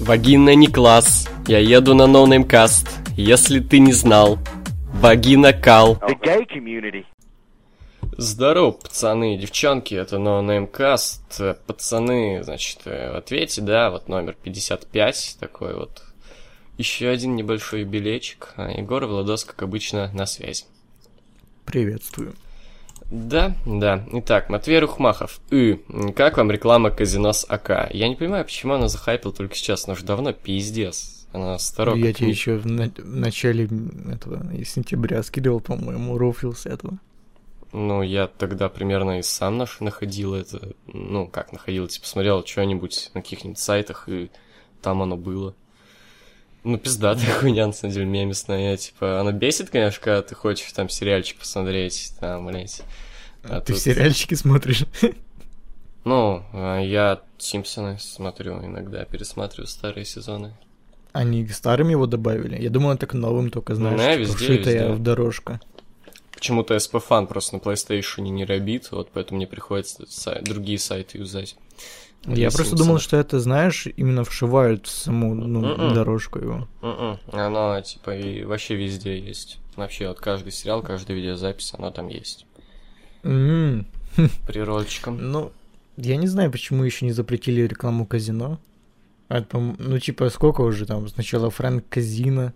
Вагина не класс, я еду на NoNameCast. Если ты не знал, вагина кал. Здорово, пацаны и девчонки, это NoNameCast. Пацаны, значит, э, в ответе, да, вот номер 55, такой вот. Еще один небольшой билечек, а Егор и Владос, как обычно, на связи. Приветствую. Да, да. Итак, Матвей Рухмахов. И, как вам реклама казино с АК? Я не понимаю, почему она захайпила только сейчас, она уже давно пиздец. Она старо Я тебе еще в, на- в начале этого сентября скидывал, по-моему, рофил с этого. Ну, я тогда примерно и сам наш находил это. Ну, как находил, типа, смотрел что-нибудь на каких-нибудь сайтах, и там оно было. Ну, пиздатая хуйня, на самом деле, мемесная. Типа, она бесит, конечно, когда ты хочешь там сериальчик посмотреть, там, блядь. А Ты тут- сериальчики смотришь? Ну, а я Симпсоны смотрю иногда, пересматриваю старые сезоны. Они старым его добавили? Я думал, это к новым только, знаешь, Не, типа, везде, вшитая везде. в дорожка. Почему-то SP Fan просто на PlayStation не рабит, вот поэтому мне приходится сай- другие сайты юзать. Я просто думал, что это, знаешь, именно вшивают в саму ну, Мгм. дорожку его. Мгм. Оно, типа, и вообще везде есть. Вообще, вот каждый сериал, каждая видеозапись, оно там есть. М, Природчиком. Ну, я не знаю, почему еще не запретили рекламу казино. А это, ну, типа, сколько уже там? Сначала Фрэнк Казино,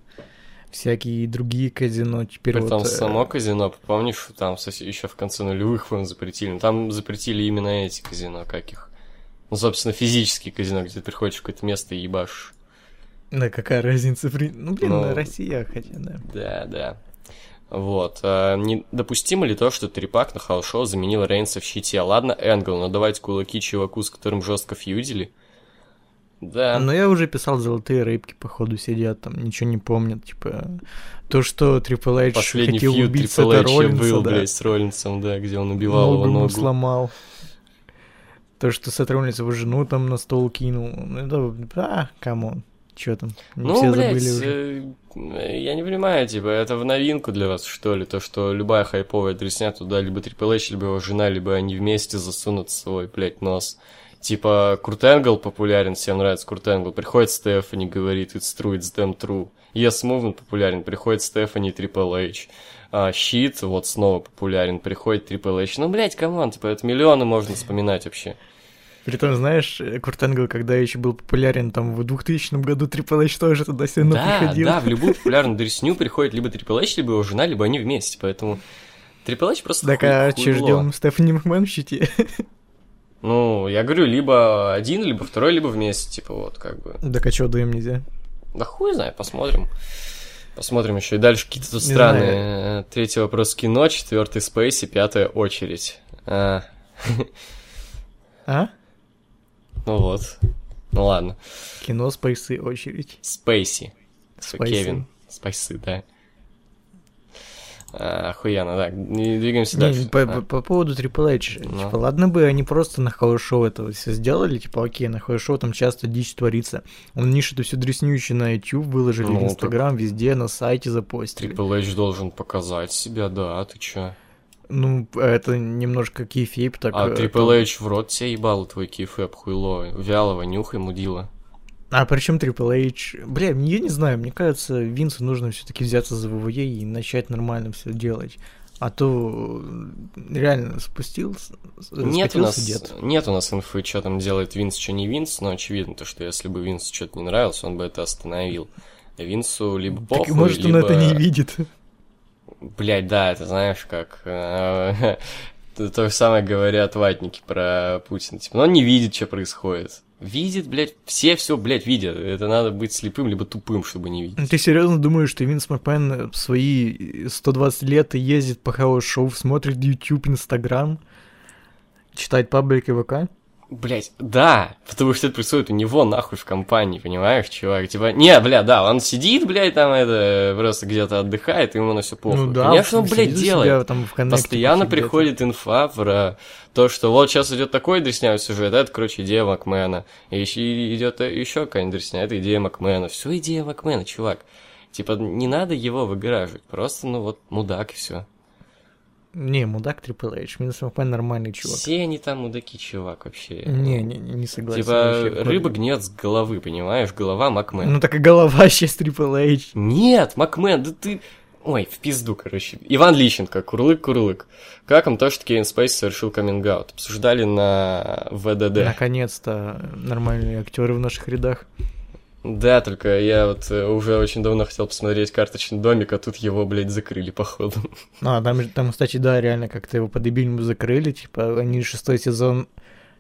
всякие другие казино, теперь При том вот... э, само казино, помнишь, там еще в конце нулевых, по запретили. Ну, там запретили именно эти казино, как их. Ну, собственно, физические казино, где ты приходишь в какое-то место и ебашь. Да какая разница? при- Ну, блин, Ну, Россия, хотя, да. Да, да. Вот. А, недопустимо ли то, что Трипак на хаус-шоу заменил Рейнса в щите? Ладно, Энгл, но давайте кулаки чуваку, с которым жестко фьюдили. Да. Но я уже писал золотые рыбки, походу, сидят там, ничего не помнят, типа... То, что Трипл Эйдж хотел убить Трипл Роллинса, был, да. блядь, с Роллинсом, да, где он убивал ногу его ногу. сломал. То, что Роллинс его жену там на стол кинул. Ну, это... А, камон. Чё там? Не Ну, все блядь, забыли уже. э, я не понимаю, типа, это в новинку для вас, что ли, то, что любая хайповая дресня туда либо Triple H, либо его жена, либо они вместе засунут свой, блядь, нос. Типа, Курт Энгл популярен, всем нравится Курт Энгл. Приходит Стефани, говорит, it's true, it's damn true. Yes Movement популярен, приходит Стефани, Triple H. А, Щит, вот снова популярен, приходит Triple H. Ну, блядь, come on, типа, это миллионы можно вспоминать вообще. Притом, знаешь, э, Курт Энгл, когда еще был популярен, там, в 2000 году Трипл Эйч тоже туда сильно да, приходил. да, в любую популярную дресню приходит либо Трипл Эйч, либо его жена, либо они вместе, поэтому Трипл Эйч просто Так, а че ждем Стефани Макмен в щите? Ну, я говорю, либо один, либо второй, либо вместе, типа вот, как бы. Так, а чё даем нельзя? Да хуй знает, посмотрим. Посмотрим еще и дальше какие-то тут Не странные. Э, Третий вопрос кино, четвертый спейси, пятая очередь. А, А? Ну вот. Ну ладно. Кино, спейсы, очередь. Спейси. Спайсы. Кевин. Спайсы, да. А, охуенно, да. И двигаемся Не, дальше. по, А. по- по поводу Triple H, Ну. типа, ладно бы они просто на хаус-шоу этого все сделали, типа, окей, на хаус-шоу там часто дичь творится. Они ж это все дресню еще на YouTube выложили, Ну, в Инстаграм, везде, на сайте запостили. Triple H должен показать себя, да, ты чё? Ну, это немножко кейфейп, так... А э, то- Эйч в рот тебе ебал твой кифэп, хуйло. Вялого, нюхай, мудила. А причем Triple H? Бля, я не знаю, мне кажется, Винсу нужно все-таки взяться за ВВЕ и начать нормально все делать. А то реально спустился, Нет у, нас, дед. нет у нас инфы, что там делает Винс, что не Винс, но очевидно, то, что если бы Винсу что-то не нравилось, он бы это остановил. Винсу либо похуй, Так, может, либо... он это не видит. Блять, да, это знаешь, как... э, То же самое говорят ватники про Путина. Типа, ну он не видит, что происходит. Видит, блядь, все все, блядь, видят. Это надо быть слепым, либо тупым, чтобы не видеть. Ты серьезно думаешь, что Винс Макмен в свои 120 лет ездит по хаус-шоу, смотрит YouTube, Инстаграм, читает паблики ВК? Блять, да, потому что это происходит у него нахуй в компании, понимаешь, чувак? Типа, не, бля, да, он сидит, блядь, там это, просто где-то отдыхает, и ему на все похуй. Ну да, Конечно, он, блядь, у себя делает. там в коннекте Постоянно приходит инфа про то, что вот сейчас идет такой дреснявый сюжет, это, короче, идея Макмена. И еще идет еще какая-нибудь дресня, это идея Макмена. Все идея Макмена, чувак. Типа, не надо его выгораживать. Просто, ну вот, мудак и все. Не, мудак Triple H. Винс Макмен нормальный чувак. Все они там мудаки, чувак, вообще. Не, не, не согласен. Типа, рыба гнет с головы, понимаешь? Голова Макмен. Ну так и голова сейчас Triple H. Нет, Макмен, да ты... Ой, в пизду, короче. Иван Лищенко, Курлык-Курлык. Как вам то, что Кевин Спейс совершил каминг-аут? Обсуждали на ВДД. Наконец-то нормальные актеры в наших рядах. Да, только я вот э, уже очень давно хотел посмотреть карточный домик, а тут его, блядь, закрыли, походу. А, там, там, кстати, да, реально как-то его по дебильному закрыли, типа, они шестой сезон,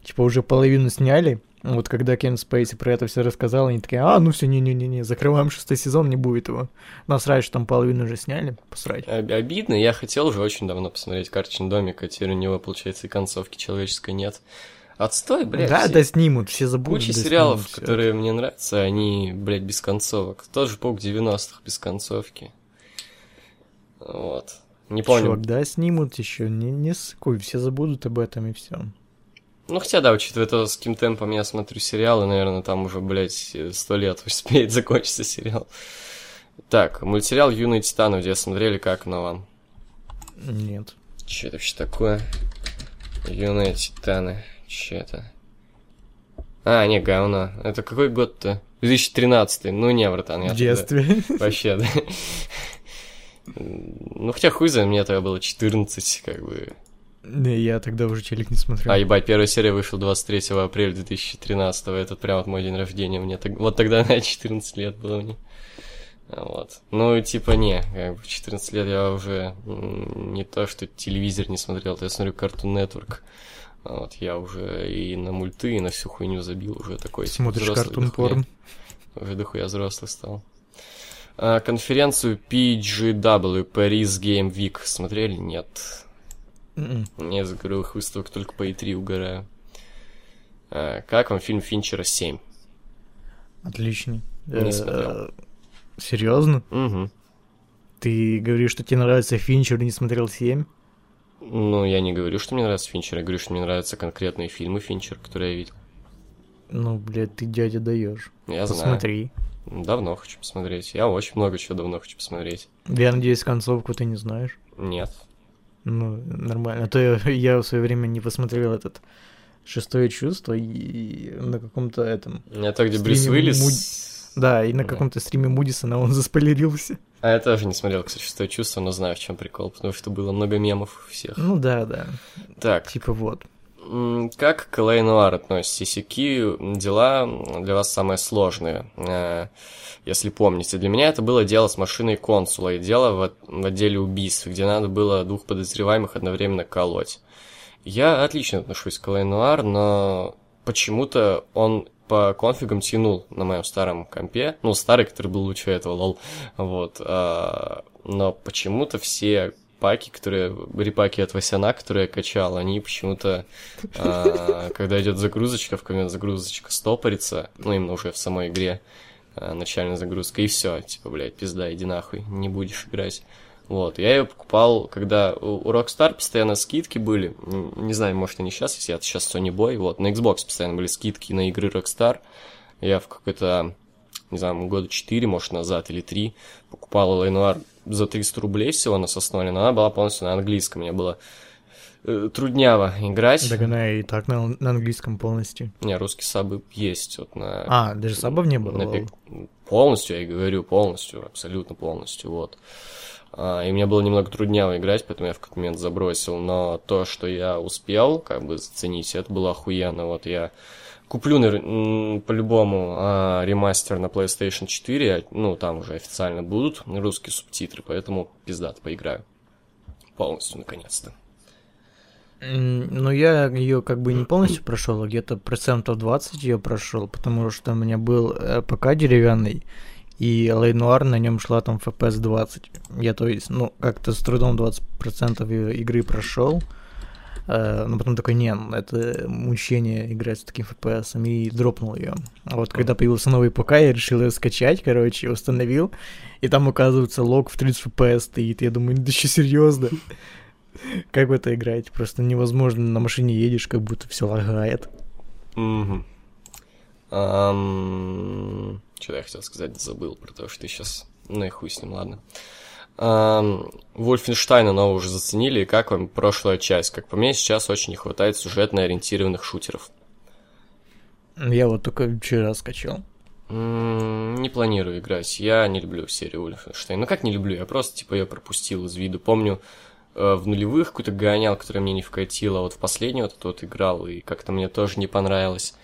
типа, уже половину сняли, вот когда Кен Спейси про это все рассказал, они такие, а, ну все, не-не-не, закрываем шестой сезон, не будет его. Насрать, что там половину уже сняли, посрать. Об- Обидно, я хотел уже очень давно посмотреть карточный домик, а теперь у него, получается, и концовки человеческой нет. Отстой, блядь. да, все- да, снимут, все забудут. Куча да, сериалов, снимут которые мне нравятся, они, блядь, без концовок. Тот же Паук 90-х без концовки. Вот. Не помню. Чувак, да, снимут еще, не, не ссыкуй, все забудут об этом и все. Ну, хотя, да, учитывая то, с каким темпом я смотрю сериалы, наверное, там уже, блядь, сто лет успеет закончиться сериал. Так, мультсериал «Юные титаны», где смотрели, как оно вам? Нет. Че это вообще такое? Юные титаны. Че это? А, не, говно. Это какой год-то? 2013. Ну не, братан, я В тогда- детстве. Вообще, да. Ну, хотя хуй за мне тогда было 14, как бы. Не, я тогда уже телек не смотрел. А, ебать, первая серия вышла 23 апреля 2013, это прям вот мой день рождения, мне так... вот тогда, на 14 лет было мне. Вот. Ну, типа, не, как бы в 14 лет я уже не то, что телевизор не смотрел, то я смотрю Cartoon Network. Вот, я уже и на мульты, и на всю хуйню забил, уже такой... типа, Смотришь картун порн. Уже дохуя взрослый стал. А, конференцию PGW, Paris Game Week, смотрели? Нет. М-м. Не из игровых выставок только по E3 угораю. А, как вам фильм Финчера 7? Отличный. Не Э, смотрел. Серьезно? Угу. Ты говоришь, что тебе нравится Финчер и не смотрел 7? Ну, я не говорю, что мне нравится Финчер, я говорю, что мне нравятся конкретные фильмы Финчер, которые я видел. Ну, блядь, ты дядя даешь. Я знаю. Посмотри. Давно хочу посмотреть. Я очень много чего давно хочу посмотреть. Я надеюсь, концовку ты не знаешь. Нет. Ну, нормально. А то я, я в свое время не посмотрел этот шестое чувство и на каком-то этом. Это где Брюс Уиллис... Да, и на Да. каком-то стриме Мудисона он заспойлерился. А я тоже не смотрел, кстати, шестое чувство, но знаю, в чем прикол, потому что было много мемов у всех. Ну да, да. Так, Типа вот. Как к Лэй Нуар относитесь? И какие дела для вас самые сложные? Э, Если помните, для меня это было дело с машиной консула и дело в, от- в отделе убийств, где надо было двух подозреваемых одновременно колоть. Я отлично отношусь к Лэй Нуар, но почему-то он по конфигам тянул на моем старом компе, ну, старый, который был лучше этого, лол, вот, а, но почему-то все паки, которые, репаки от Васяна, которые я качал, они почему-то, а, когда идет загрузочка, в коммент загрузочка стопорится, ну, именно уже в самой игре, а, начальная загрузка, и все, типа, блядь, пизда, иди нахуй, не будешь играть. Вот, я ее покупал, когда у Rockstar постоянно скидки были, не знаю, может они сейчас, если это сейчас Sony Boy, вот, на Xbox постоянно были скидки на игры Rockstar, я в какой-то, не знаю, года 4, может, назад или 3 покупал Ленуар за 300 рублей всего на сосновали, но она была полностью на английском, мне было э, трудняво играть. Так она и так на, на английском полностью. Не, русские сабы есть, вот на... А, даже сабов не было? на пик- Полностью, я и говорю, полностью, абсолютно полностью, вот. А, и мне было немного труднее играть, поэтому я в какой-то момент забросил, но то, что я успел, как бы, заценить, это было охуенно, вот я куплю по-любому а, ремастер на PlayStation 4, ну, там уже официально будут русские субтитры, поэтому пиздато поиграю. Полностью, наконец-то. Ну, я ее как бы не полностью прошел, а где-то процентов 20 ее прошел, потому что у меня был э, ПК деревянный, и Лейнуар на нем шла там FPS 20. Я, то есть, ну, как-то с трудом 20% и- игры прошел. Э, но потом такой, не, ну, это мучение играть с таким FPS, и дропнул ее. А вот когда появился новый ПК, я решил ее скачать, короче, установил, и там, оказывается, лог в 30 FPS стоит. Я думаю, да что, серьезно? Как в это играть? Просто невозможно, на машине едешь, как будто все лагает. Мгм. Ам, Что я хотел сказать, забыл про то, что ты сейчас... Ну и хуй с ним, ладно. Вольфенштайна нового уже заценили, и как вам прошлая часть? Как по мне, сейчас очень не хватает сюжетно ориентированных шутеров. Я вот только вчера скачал. Не планирую играть. Я не люблю серию Wolfenstein. Ну как не люблю? Я просто типа ее пропустил из виду. Помню, э, в нулевых какую-то гонял, которая мне не вкатила. Вот в последний вот тот играл, и как-то мне тоже не понравилось.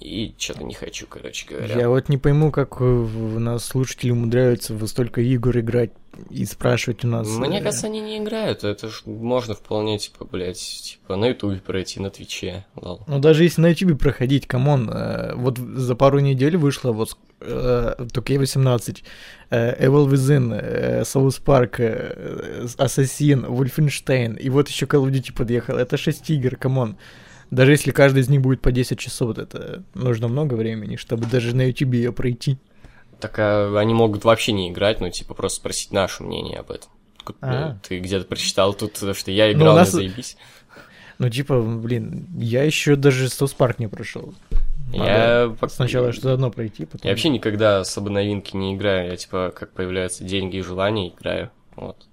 И что-то не хочу, короче говоря. Я вот не пойму, как у нас слушатели умудряются в столько игр играть и спрашивать у нас... Мне э, кажется, они не играют. Это ж можно вполне, типа, блядь, типа, на Ютубе пройти, на Твиче. Лол. Ну, даже если на Ютубе проходить, come on, э, вот за пару недель вышло вот э, только 18 Evil Within, South Park, Assassin, Wolfenstein, и вот еще Call of Duty подъехал. Это 6 игр, come on. Даже если каждый из них будет по 10 часов, это нужно много времени, чтобы даже на YouTube ее пройти. Так а они могут вообще не играть, ну, типа, просто спросить наше мнение об этом. А-а-а. Ты где-то прочитал тут, что я ну, играл, ну, нас... заебись. Ну, типа, блин, я еще даже South Park не прошел. я сначала что-то одно пройти, потом... Я вообще никогда особо новинки не играю. Я, типа, как появляются деньги и желания, играю. Вот.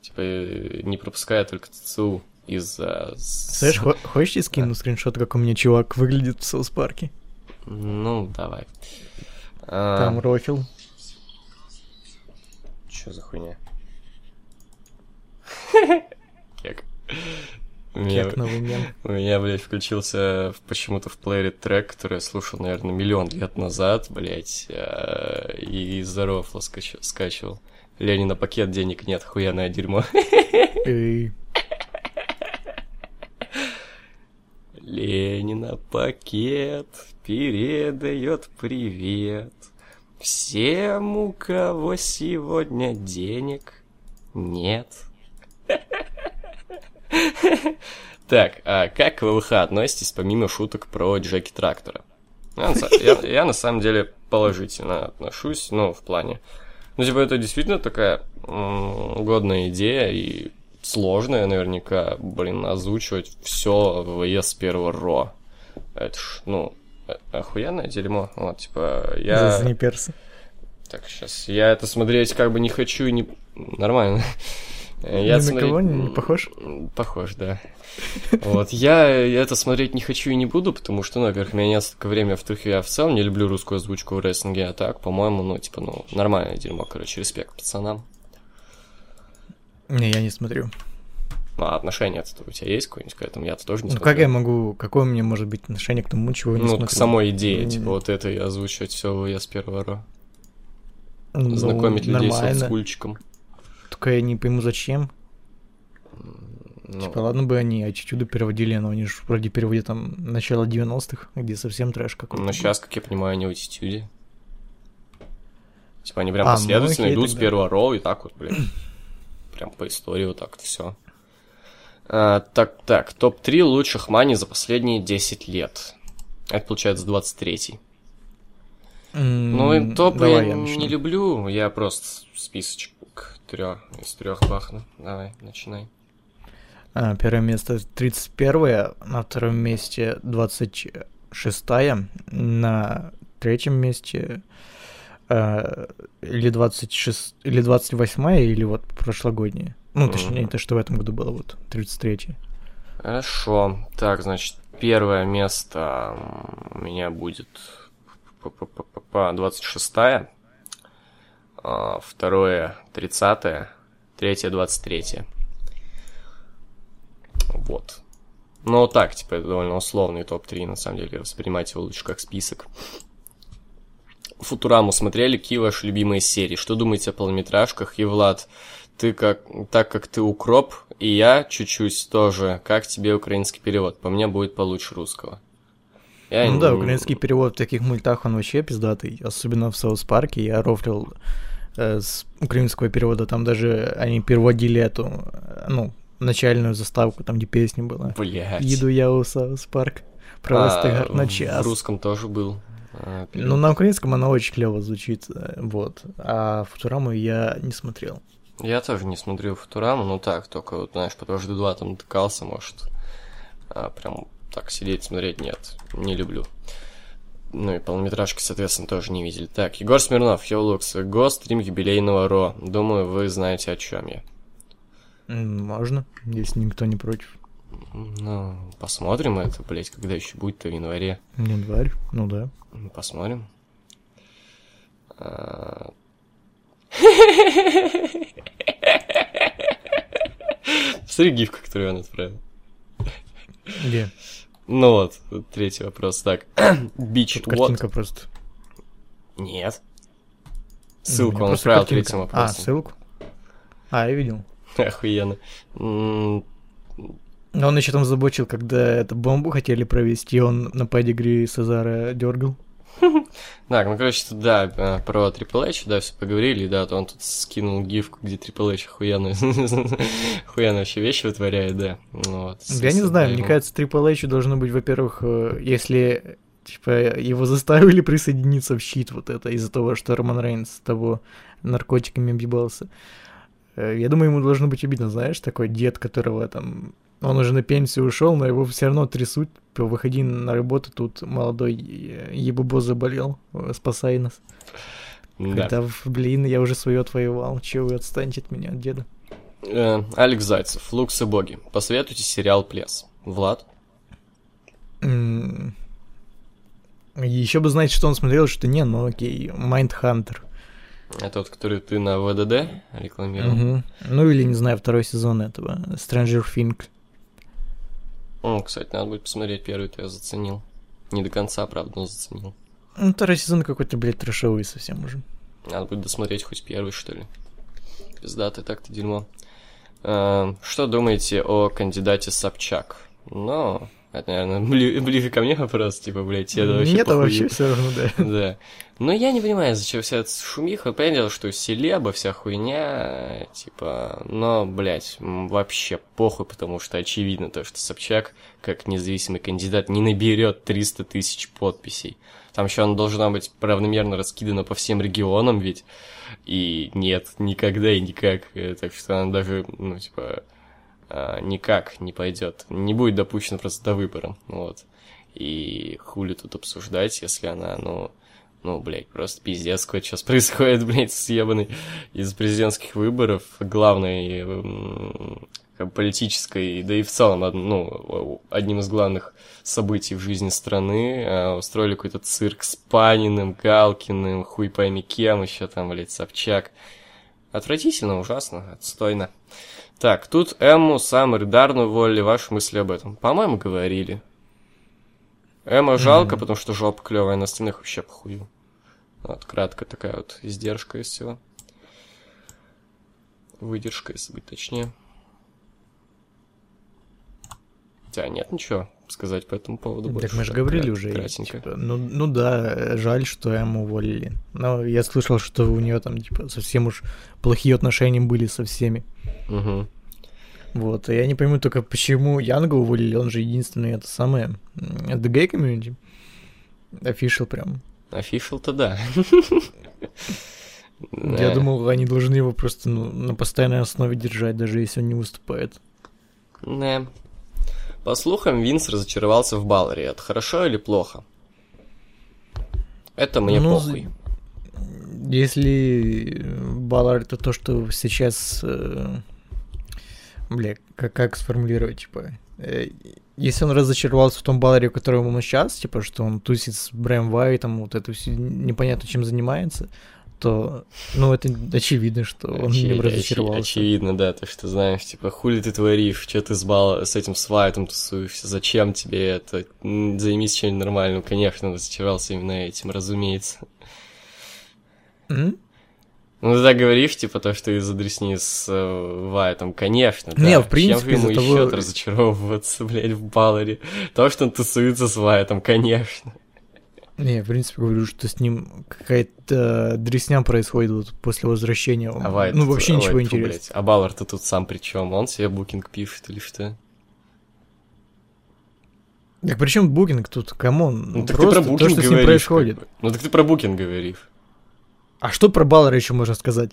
Типа, не пропускаю только ЦЦУ из-за... Слышь, хочешь я скину скриншот, как у меня чувак выглядит в Соус Парке? Ну, давай. Там а... рофил. Чё за хуйня? Кек. Меня, новый мем. У меня, блядь, включился почему-то в плеере трек, который я слушал, наверное, миллион лет назад, блядь, а, и из-за рофла скачивал. Ленина пакет, денег нет, хуяное дерьмо. Ленина пакет передает привет всем, у кого сегодня денег нет. Так, а как к ВВХ относитесь помимо шуток про Джеки Трактора? Я, я, я на самом деле положительно отношусь, ну, в плане... Ну, типа, это действительно такая м- годная идея, и сложное наверняка, блин, озвучивать все в ЕС первого РО. Это ж, ну, э, охуенное дерьмо. Вот, типа, я... За персы. Так, сейчас. Я это смотреть как бы не хочу и не... Нормально. Я Ни смотреть... на кого не похож? Похож, да. Вот, я это смотреть не хочу и не буду, потому что, ну, во-первых, у меня нет столько времени, во-вторых, я в целом не люблю русскую озвучку в рестлинге, а так, по-моему, ну, типа, ну, нормальное дерьмо, короче, респект пацанам. Не, я не смотрю. Ну, а отношение у тебя есть какое-нибудь к этому? Я-то тоже не ну, смотрю. как я могу, какое у меня может быть отношение к тому, чего я не ну, смотрю? Ну, к самой идее, типа, вот это и озвучивать все я с первого ро. Ну, Знакомить людей нормально. с олдскульчиком. Только я не пойму, зачем. Ну... Типа, ладно бы они аттитюды переводили, но они же вроде переводят там начало 90-х, где совсем трэш какой-то. Ну, сейчас, как я понимаю, они в аттитюде. Типа, они прям а, последовательно ну, идут тогда. с первого роу и так вот, блин прям по истории вот так все. А, так, так, топ-3 лучших мани за последние 10 лет. Это получается 23-й. Mm, ну, топ я, я не люблю, я просто списочек трех из трех бахну. Давай, начинай. А, первое место 31 на втором месте 26 на третьем месте э, или 26, или 28 или вот прошлогодняя. Ну, точнее, mm-hmm. то, что в этом году было, вот, 33 Хорошо. Так, значит, первое место у меня будет 26 а, второе 30 третье 23 Вот. Ну, так, типа, это довольно условный топ-3, на самом деле, воспринимать его лучше как список. Футураму смотрели, какие ваши любимые серии? Что думаете о полнометражках? И, Влад, ты как, так как ты укроп, и я чуть-чуть тоже, как тебе украинский перевод? По мне будет получше русского. Я ну не... да, украинский перевод в таких мультах, он вообще пиздатый, особенно в South Парке, я рофлил э, с украинского перевода, там даже они переводили эту, ну, начальную заставку, там где песня была. Блять. Їду я у South Park, просто а, на час. В русском тоже был. А, ну, на украинском она очень клево звучит, э, вот. А Футураму я не смотрел. Я тоже не смотрел Футураму, ну так, только вот, знаешь, по Дважды два там натыкался, может. А прям так сидеть, смотреть, нет, не люблю. Ну и полнометражки, соответственно, тоже не видели. Так, Егор Смирнов, Йолукс, Го стрим юбилейного Raw. Думаю, вы знаете, о чем я. Можно, если никто не против. Ну, посмотрим это, блять, когда еще будет-то в январе. Январь, ну да. Посмотрим. А. Посмотри гифку, которую он отправил. Где? Ну вот, третий вопрос. Так, Бич Тут картинка просто. Нет. Ну, Ссылку у меня он отправил картинка. третьим А, вопросом. ссылку? А, я видел. Охуенно. Но он еще там забочил, когда эту бомбу хотели провести, он на педигри Сазара дергал. Так, ну, короче, да, э, про Triple H, да, все поговорили, да, то он тут скинул гифку, где Triple H охуенно, охуенно вообще вещи вытворяет, да. Ну Вот, Я не знаю, мне кажется, Triple H должно быть, во-первых, э, если типа его заставили присоединиться в щит вот это из-за того, что Роман Рейнс с того наркотиками объебался. Э, Я думаю, ему должно быть обидно, знаешь, такой дед, которого там... Он уже на пенсию ушел, но его все равно трясут. Выходи на работу, тут молодой э, ебубо заболел, э, спасай нас. Да. Когда, блин, я уже свое отвоевал, чего вы отстаньте от меня, от деда? Э, Алекс Зайцев, Лукс и Боги. Посоветуйте сериал Плес. Влад? Еще бы знать, что он смотрел, что не, ну окей, Майндхантер. Это тот, который ты на ВДД рекламировал? Мгм. Ну или, не знаю, второй сезон этого, Stranger Things. О, кстати, надо будет посмотреть первый, то я заценил. Не до конца, правда, но заценил. Ну, второй сезон какой-то, блядь, трэшовый совсем уже. Надо будет досмотреть хоть первый, что ли. Пиздатый так-то дерьмо. Э, Что думаете о кандидате Собчак? Ну, это, наверное, бли- ближе ко мне вопрос, типа, блядь, это вообще Мне-то похуй. вообще все равно, да. Да. Но я не понимаю, зачем вся эта шумиха. Понятно, что селеба, вся хуйня, типа... Но, блядь, вообще похуй, потому что очевидно то, что Собчак, как независимый кандидат, не наберет 300 тысяч подписей. Там еще она должна быть равномерно раскидана по всем регионам ведь. И нет, никогда и никак. Э, Так что она даже, ну, типа, никак не пойдет. Не будет допущена просто до выбора. Вот. И хули тут обсуждать, если она, ну, ну, блядь, просто пиздец, какой сейчас происходит, блядь, с ебаной из президентских выборов, главной м, как бы политической, да и в целом, ну, одним из главных событий в жизни страны, а, устроили какой-то цирк с Паниным, Галкиным, хуй пойми кем еще там, блядь, Собчак. Отвратительно, ужасно, отстойно. Так, тут Эмму, Саммер, Дарну уволили, ваши мысли об этом. По-моему, говорили. Эмма жалко, Мгм. потому что жопа клевая, на остальных вообще похую. Вот, кратко такая вот издержка из всего. Выдержка, если быть точнее. Тебя нет ничего сказать по этому поводу Так больше? мы же Так, говорили уже. Кратенько. типа, ну, ну да, жаль, что Эмму уволили. Но я слышал, что у нее там, типа, совсем уж плохие отношения были со всеми. Мгм. Вот, и я не пойму только, почему Янга уволили, он же единственный, это самое, The Gay Community. Official прям. Офишал-то да. Я думал, они должны его просто ну, на постоянной основе держать, даже если он не выступает. Да. По слухам, Винс разочаровался в Балларе. Это хорошо или плохо? Это мне Ну, похуй. Если Баллар это то, что сейчас... э, Бля, как, как сформулировать, типа... э, Если он разочаровался в том Балларе, в котором он сейчас, типа, что он тусит с Брэм Вайтом, вот это все непонятно чем занимается, то, ну, это очевидно, что он в Очевид- нем очи- разочаровался. Очевидно, да, то, что знаешь, типа, хули ты творишь, что ты с, бал... с этим свайтом тусуешься, зачем тебе это, займись чем-нибудь нормальным, конечно, он разочаровался именно этим, разумеется. М? Ну, ты так говоришь, типа, то, что из-за дресни с э, Вайтом, конечно, да. Не, в принципе, Чем ему из-за еще того- разочаровываться, блядь, в Балоре? То, что он тусуется с Вайтом, конечно. Не, в принципе, говорю, что с ним какая-то дресня происходит вот после возвращения. А Вайт, ну, вообще ой, ничего фу, интересного. блядь, А Балор-то тут сам при чем? Он себе букинг пишет или что? Так при чем букинг тут? Come on. Ну, так просто ты про то, букинг что с ним говоришь. как происходит. бы. Ну, так ты про букинг говоришь. А что про Балора еще можно сказать?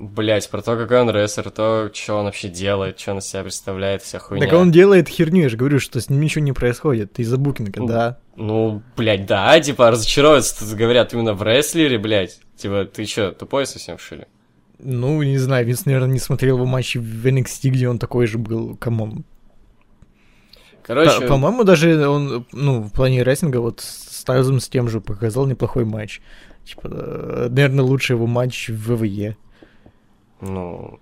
Блять, про то, какой он рестлер, то, что он вообще делает, что он из себя представляет, вся хуйня. Так он делает херню, я же говорю, что с ним ничего не происходит из-за букинга, Ну, да. Ну, блядь, да, типа, разочаровываются, говорят именно в рестлере, блядь. Типа, ты чё, тупой совсем, что ли? Ну, не знаю, Винс, наверное, не смотрел его матчи в NXT, где он такой же был, come on. Короче, По- По-моему, даже он, ну, в плане рестлинга вот с Тайлзом с тем же показал неплохой матч. Типа, э, наверное, лучший его матч в ВВЕ. Ну...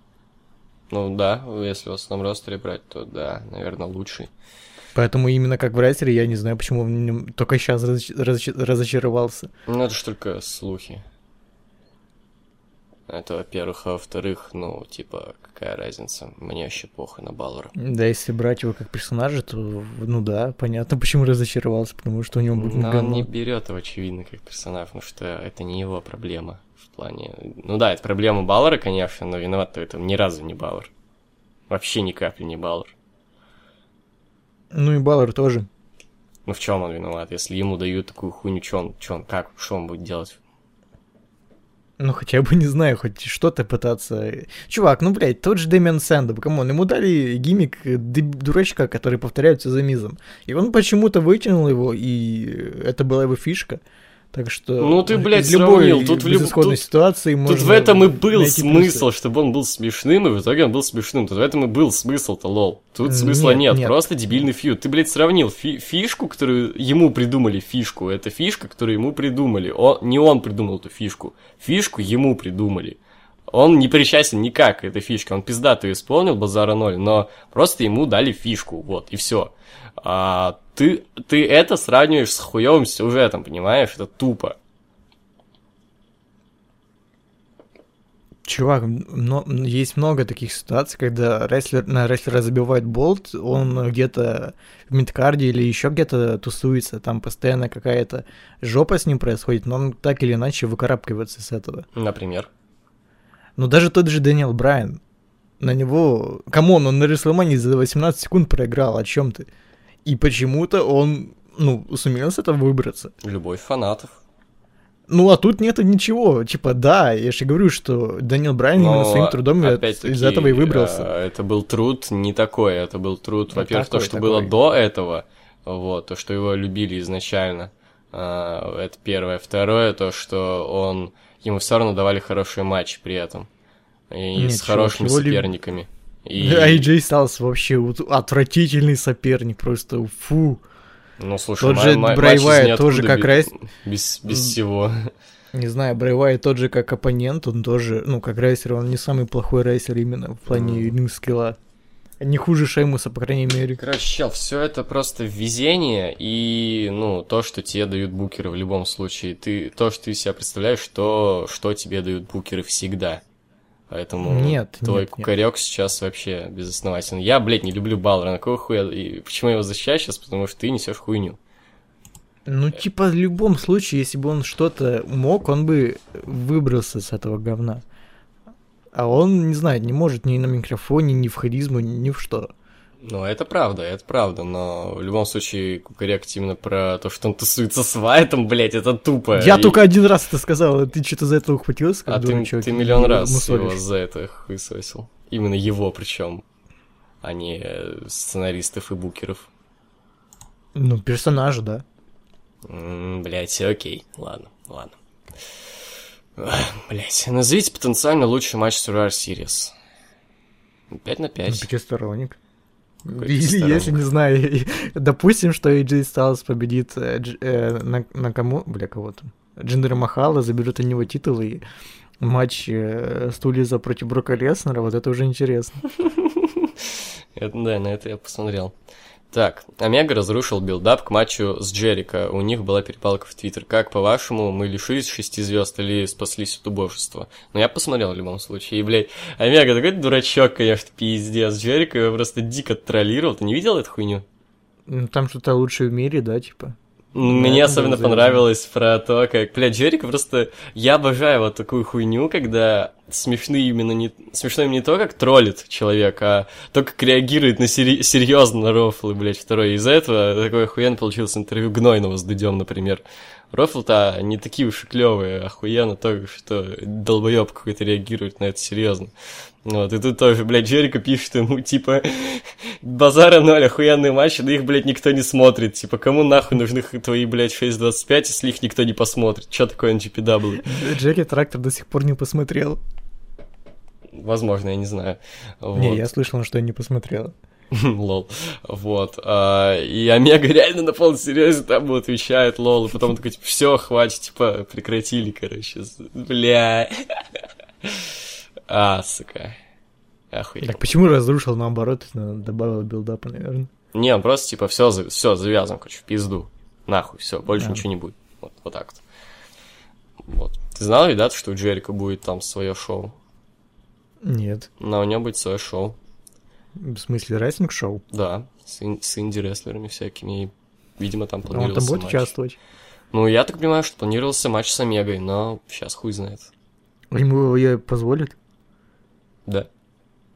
Ну да, если в основном ростере брать, то да, наверное, лучший. Поэтому именно как в рестлере я не знаю, почему в нем только сейчас разочаровался. Ну, это ж только слухи. Это, во-первых. А во-вторых, ну, типа, какая разница? Мне вообще похуй на Баллера. Да, если брать его как персонажа, то, ну да, понятно, почему разочаровался, потому что у него был Но он не берет его, очевидно, как персонаж, потому что это не его проблема в плане... Ну да, это проблема Баллера, конечно, но виноват в этом ни разу не Баллер. Вообще ни капли не Баллер. Ну и Баллар тоже. Ну в чем он виноват? Если ему дают такую хуйню, что он, чё он, как, что он будет делать? Ну, хотя бы, не знаю, хоть что-то пытаться. Чувак, ну, блядь, тот же Дэмиан Сэндоу, come on, ему дали gimmick э, дурачка, который повторяется за Мизом. И он почему-то вытянул его, и это была его фишка. Так что... Ну ты, блядь, из любой сравнил. Тут в люб- тут- ситуации Тут можно в этом и был смысл, плюсы. чтобы он был смешным, и в итоге он был смешным. Тут в этом и был смысл-то, лол. Тут смысла Нет, нет, нет. просто дебильный feud. Ты, блядь, сравнил фи- фишку, которую ему придумали фишку. Это фишка, которую ему придумали. Он, не он придумал эту фишку. Фишку ему придумали. Он не причастен никак к этой фишке. Он пиздато исполнил, базара ноль, но просто ему дали фишку, вот, и все. А ты, ты это сравниваешь с хуевым сюжетом, понимаешь? Это тупо. Чувак, но, есть много таких ситуаций, когда рестлер, на рестлера забивает болт, он где-то в мидкарде или еще где-то тусуется, там постоянно какая-то жопа с ним происходит, но он так или иначе выкарабкивается с этого. Например. Но даже тот же Дэниел Брайан, на него... Come on, он на Рестлмании за 18 секунд проиграл, о чем ты? И почему-то он, ну, сумел с этого выбраться. Любовь фанатов. Ну, а тут нету ничего. Типа, да, я же говорю, что Даниэл Брайан именно Но, своим трудом из этого и выбрался. э, Это был труд не такой, это был труд, Ну, во-первых, то, что такой. было до этого, вот, то, что его любили изначально, а, это первое. Второе, то, что он, ему все равно давали хороший матч при этом, и Нет, с хорошими его люб- соперниками. И, AJ Styles вообще отвратительный соперник, просто фу. ну, слушай, тот же ниоткуда тоже как райс- Без, без всего. Не знаю, Брайвай тот же как оппонент, он тоже, ну, как рейсер, он не самый плохой рейсер именно в плане Мгм. ринг-скилла. Не хуже Шеймуса, по крайней мере. Короче, все это просто везение и, ну, то, что тебе дают букеры в любом случае. Ты, то, что ты себя представляешь, то, что тебе дают букеры всегда. Поэтому Нет, твой нет, нет. кукарек сейчас вообще безоснователен. Я, блядь, не люблю Баллера. На какого хуя? И почему я его защищаю сейчас? Потому что ты несешь хуйню. Ну, типа, в любом случае, если бы он что-то мог, он бы выбрался с этого говна. А он, не знаю, не может ни на микрофоне, ни в харизму, ни в что. Ну, это правда, это правда, но в любом случае кукарек именно про то, что он тусуется с Вайтом, блядь, это тупо. Я И- только один раз это сказал, а ты что-то за это ухватился, как А ты, дурачок, ты и миллион раз мусолишь. его за это хуесосил. Именно его причем, а не э, сценаристов и букеров. Ну, персонажа, да. М, Блять, окей, ладно, ладно. Блять, назовите потенциально лучший матч Survivor Series. 5 на Ну, 5. пятисторонник. Или если, не знаю, допустим, что AJ Styles победит э, э, на, на кому, бля, кого там, Джиндера Махала, заберет у него титул и матч э, Стайлза против Брока Леснера, вот это уже интересно. Это- да, на это я посмотрел. Так, Омега разрушил build-up к матчу с Джерико. У них была перепалка в Твиттер. Как, по-вашему, мы лишились шести звезд или спаслись от убожества? Ну, я посмотрел в любом случае. И, блядь, Омега такой дурачок, конечно, пиздец. Джерика его просто дико троллировал. Ты не видел эту хуйню? Ну, Там что-то лучшее в мире, да, типа. Мне особенно понравилось про то, как, бля, Джерика просто... Я обожаю вот такую хуйню, когда смешны именно не... Смешно им не то, как троллит человек, а то, как реагирует на сери... серьезно на рофлы, блядь, второй. Из-за этого такое охуенно получилось интервью Гнойного с Дудем, например. Рофл-то не такие уж и клевые, охуенно то, что долбоеб какой-то реагирует на это серьезно. Вот, и тут тоже, блядь, Джерика пишет ему, типа, базара ноль, охуенные матчи, да их, блядь, никто не смотрит. Типа, кому нахуй нужны твои, блядь, 6.25, если их никто не посмотрит? Что такое NGPW? Джерри Трактор до сих пор не посмотрел. Возможно, я не знаю. Вот. Не, я слышал, что я не посмотрел. Лол. Вот. А, и Омега реально на полном серьезе там вот отвечает лол. И потом такой, типа, все, хватит, типа, прекратили, короче. Бля. А, сука. Охуенно. Так почему разрушил наоборот, добавил билдапа, наверное? Не, он просто, типа, все, все, завязан, короче, в пизду. Нахуй, все, больше Да. ничего не будет. Вот, вот так вот. Вот. Ты знал, ребят, что у Джерика будет там свое шоу? Нет. Но у него будет свое шоу. В смысле, рестлинг-шоу? Да, с, ин- с инди-рестлерами всякими. И, видимо, там Он планировался там будет матч. участвовать? Ну, я так понимаю, что планировался матч с Омегой, но сейчас хуй знает. Ему ее позволит? Да.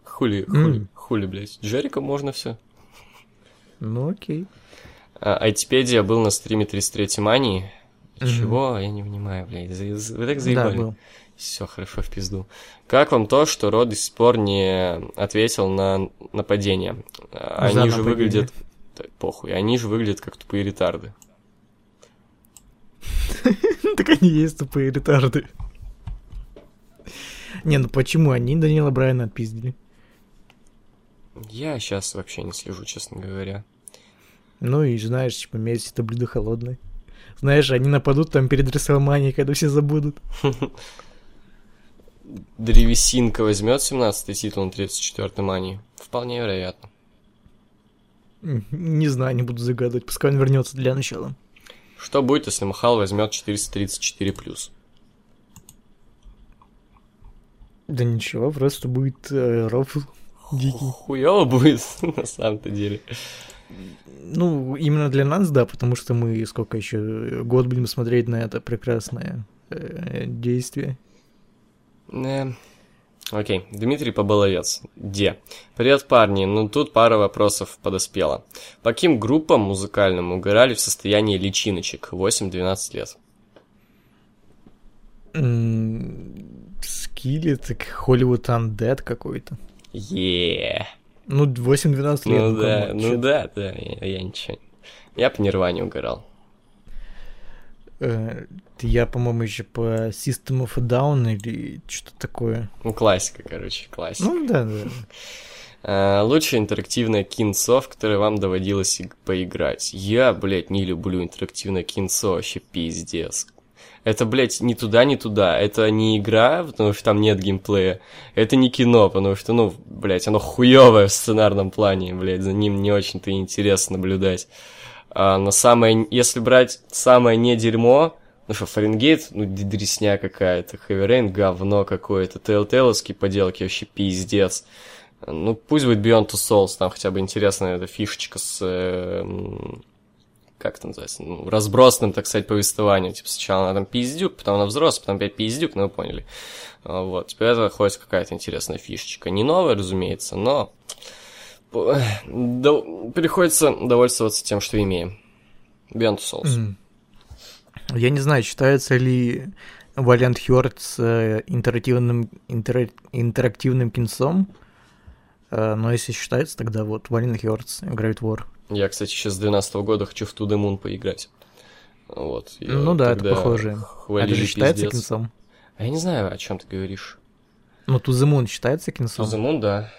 Хули, хули, хули, блядь. Джерика можно все. Ну окей. А, Айтипедия был на стриме 33 мании. Мгм. Чего? Я не понимаю, блядь. За- Вы так Да, заебали. был. Все хорошо в пизду. Как вам то, что Род до сих пор не ответил на нападение? А, За Они же нападение. выглядят... Да, похуй, они же выглядят как тупые ретарды. Так они есть тупые ретарды. Не, ну почему они Данила Брайана отпиздили? Я сейчас вообще не слежу, честно говоря. Ну и знаешь, типа, Месси это блюдо холодное. Знаешь, они нападут там перед Рестлманией, когда все забудут. Древесинка возьмет 17-й титул на 34-й мании? Вполне вероятно. Не знаю, не буду загадывать, пускай он вернется для начала. Что будет, если Махал возьмет 434 плюс? Да ничего, просто будет э, рофл дикий. Хуёво будет, на самом-то деле. Ну, именно для нас, да, потому что мы сколько еще год будем смотреть на это прекрасное э, действие. Э, Окей, Дмитрий Поболовец. Где? Привет, парни. Ну, тут пара вопросов подоспела. По каким группам музыкальным угорали в состоянии личиночек 8-12 лет? Так Hollywood Undead какой-то. Е. Ну, 8-12 лет. Ну да, come on, ну чё да, да, я, я ничего. Я по Нирване угорал. Э, Я, по-моему, еще по System of a Down или что-то такое. Ну, классика, короче, классика. Ну да, да. А, лучшее интерактивное кинцо, в которое вам доводилось иг- поиграть. Я, блядь, не люблю интерактивное кинцо, вообще пиздец. Это, блядь, ни туда, ни туда. Это не игра, потому что там нет геймплея. Это не кино, потому что, ну, блядь, оно хуевое в сценарном плане, блядь, за ним не очень-то интересно наблюдать. А, но самое, если брать самое не дерьмо, ну что, Фаренгейт, ну, дресня какая-то, Rain, говно какое-то, Telltale'овские поделки, вообще пиздец. Ну, пусть будет Beyond Two Souls, там хотя бы интересная эта фишечка с... э, как это называется? Ну, разбросанным, так сказать, повествованием. Типа сначала она там пиздюк, потом она взрослая, потом опять пиздюк, ну вы поняли. А, Вот, теперь это хоть какая-то интересная фишечка. Не новая, разумеется, но п- до- приходится довольствоваться тем, что имеем. Beyond Souls. М. Я не знаю, считается ли Valiant Hearts э, интерактивным, интер- интерактивным кинцом, Э, но если считается, тогда вот Valiant Hearts, Great War. Я, кстати, еще с 2012 года хочу в To The Moon поиграть. Вот. и Ну да, это похоже. Это же считается пиздец. кинцом. А я не знаю, о чем ты говоришь. Ну, To the Moon считается To кинцом? The Moon, да.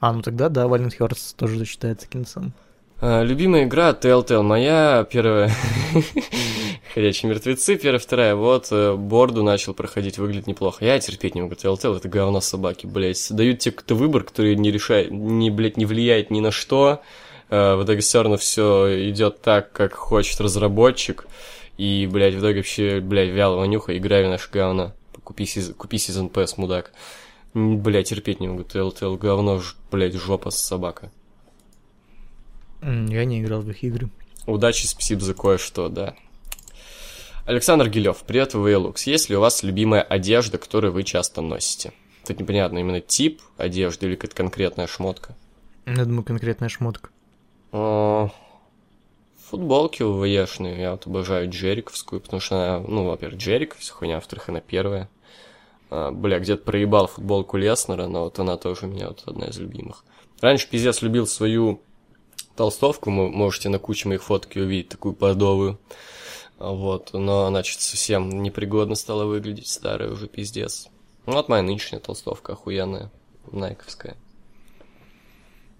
А, ну тогда да, Valiant Hearts тоже считается кинцом. А, любимая игра Telltale. Моя первая Ходячие мертвецы, первая, вторая. Вот, э, борду начал проходить, выглядит неплохо. Я терпеть не могу Telltale, это говно собаки, блядь. Дают тебе какой-то выбор, который не решает, не, блядь, не влияет ни на что. Э, В итоге все равно все идет так, как хочет разработчик. И, блядь, в итоге вообще, блядь, вяло вонюха, играй в наше говно. Купи, сиз- купи Season Pass, мудак. М, Блядь, терпеть не могу Telltale, говно, ж- блядь, жопа собака. Я не играл в их игры. Удачи, спасибо за кое-что, да. Александр Гилев, привет, VLux. Есть ли у вас любимая одежда, которую вы часто носите? Тут непонятно, именно тип одежды или какая-то конкретная шмотка. Я думаю, конкретная шмотка. О, футболки УВЕшные. Я вот обожаю Джериковскую, потому что она, ну, во-первых, Джериков, вся хуйня, во-вторых, она первая. А, бля, где-то проебал футболку Леснера, но вот она тоже у меня вот одна из любимых. Раньше пиздец любил свою толстовку, вы можете на куче моих фоток увидеть, такую подовую. Вот, но, значит, совсем непригодно стала выглядеть, старая уже пиздец. Ну, вот моя нынешняя толстовка охуенная, найковская.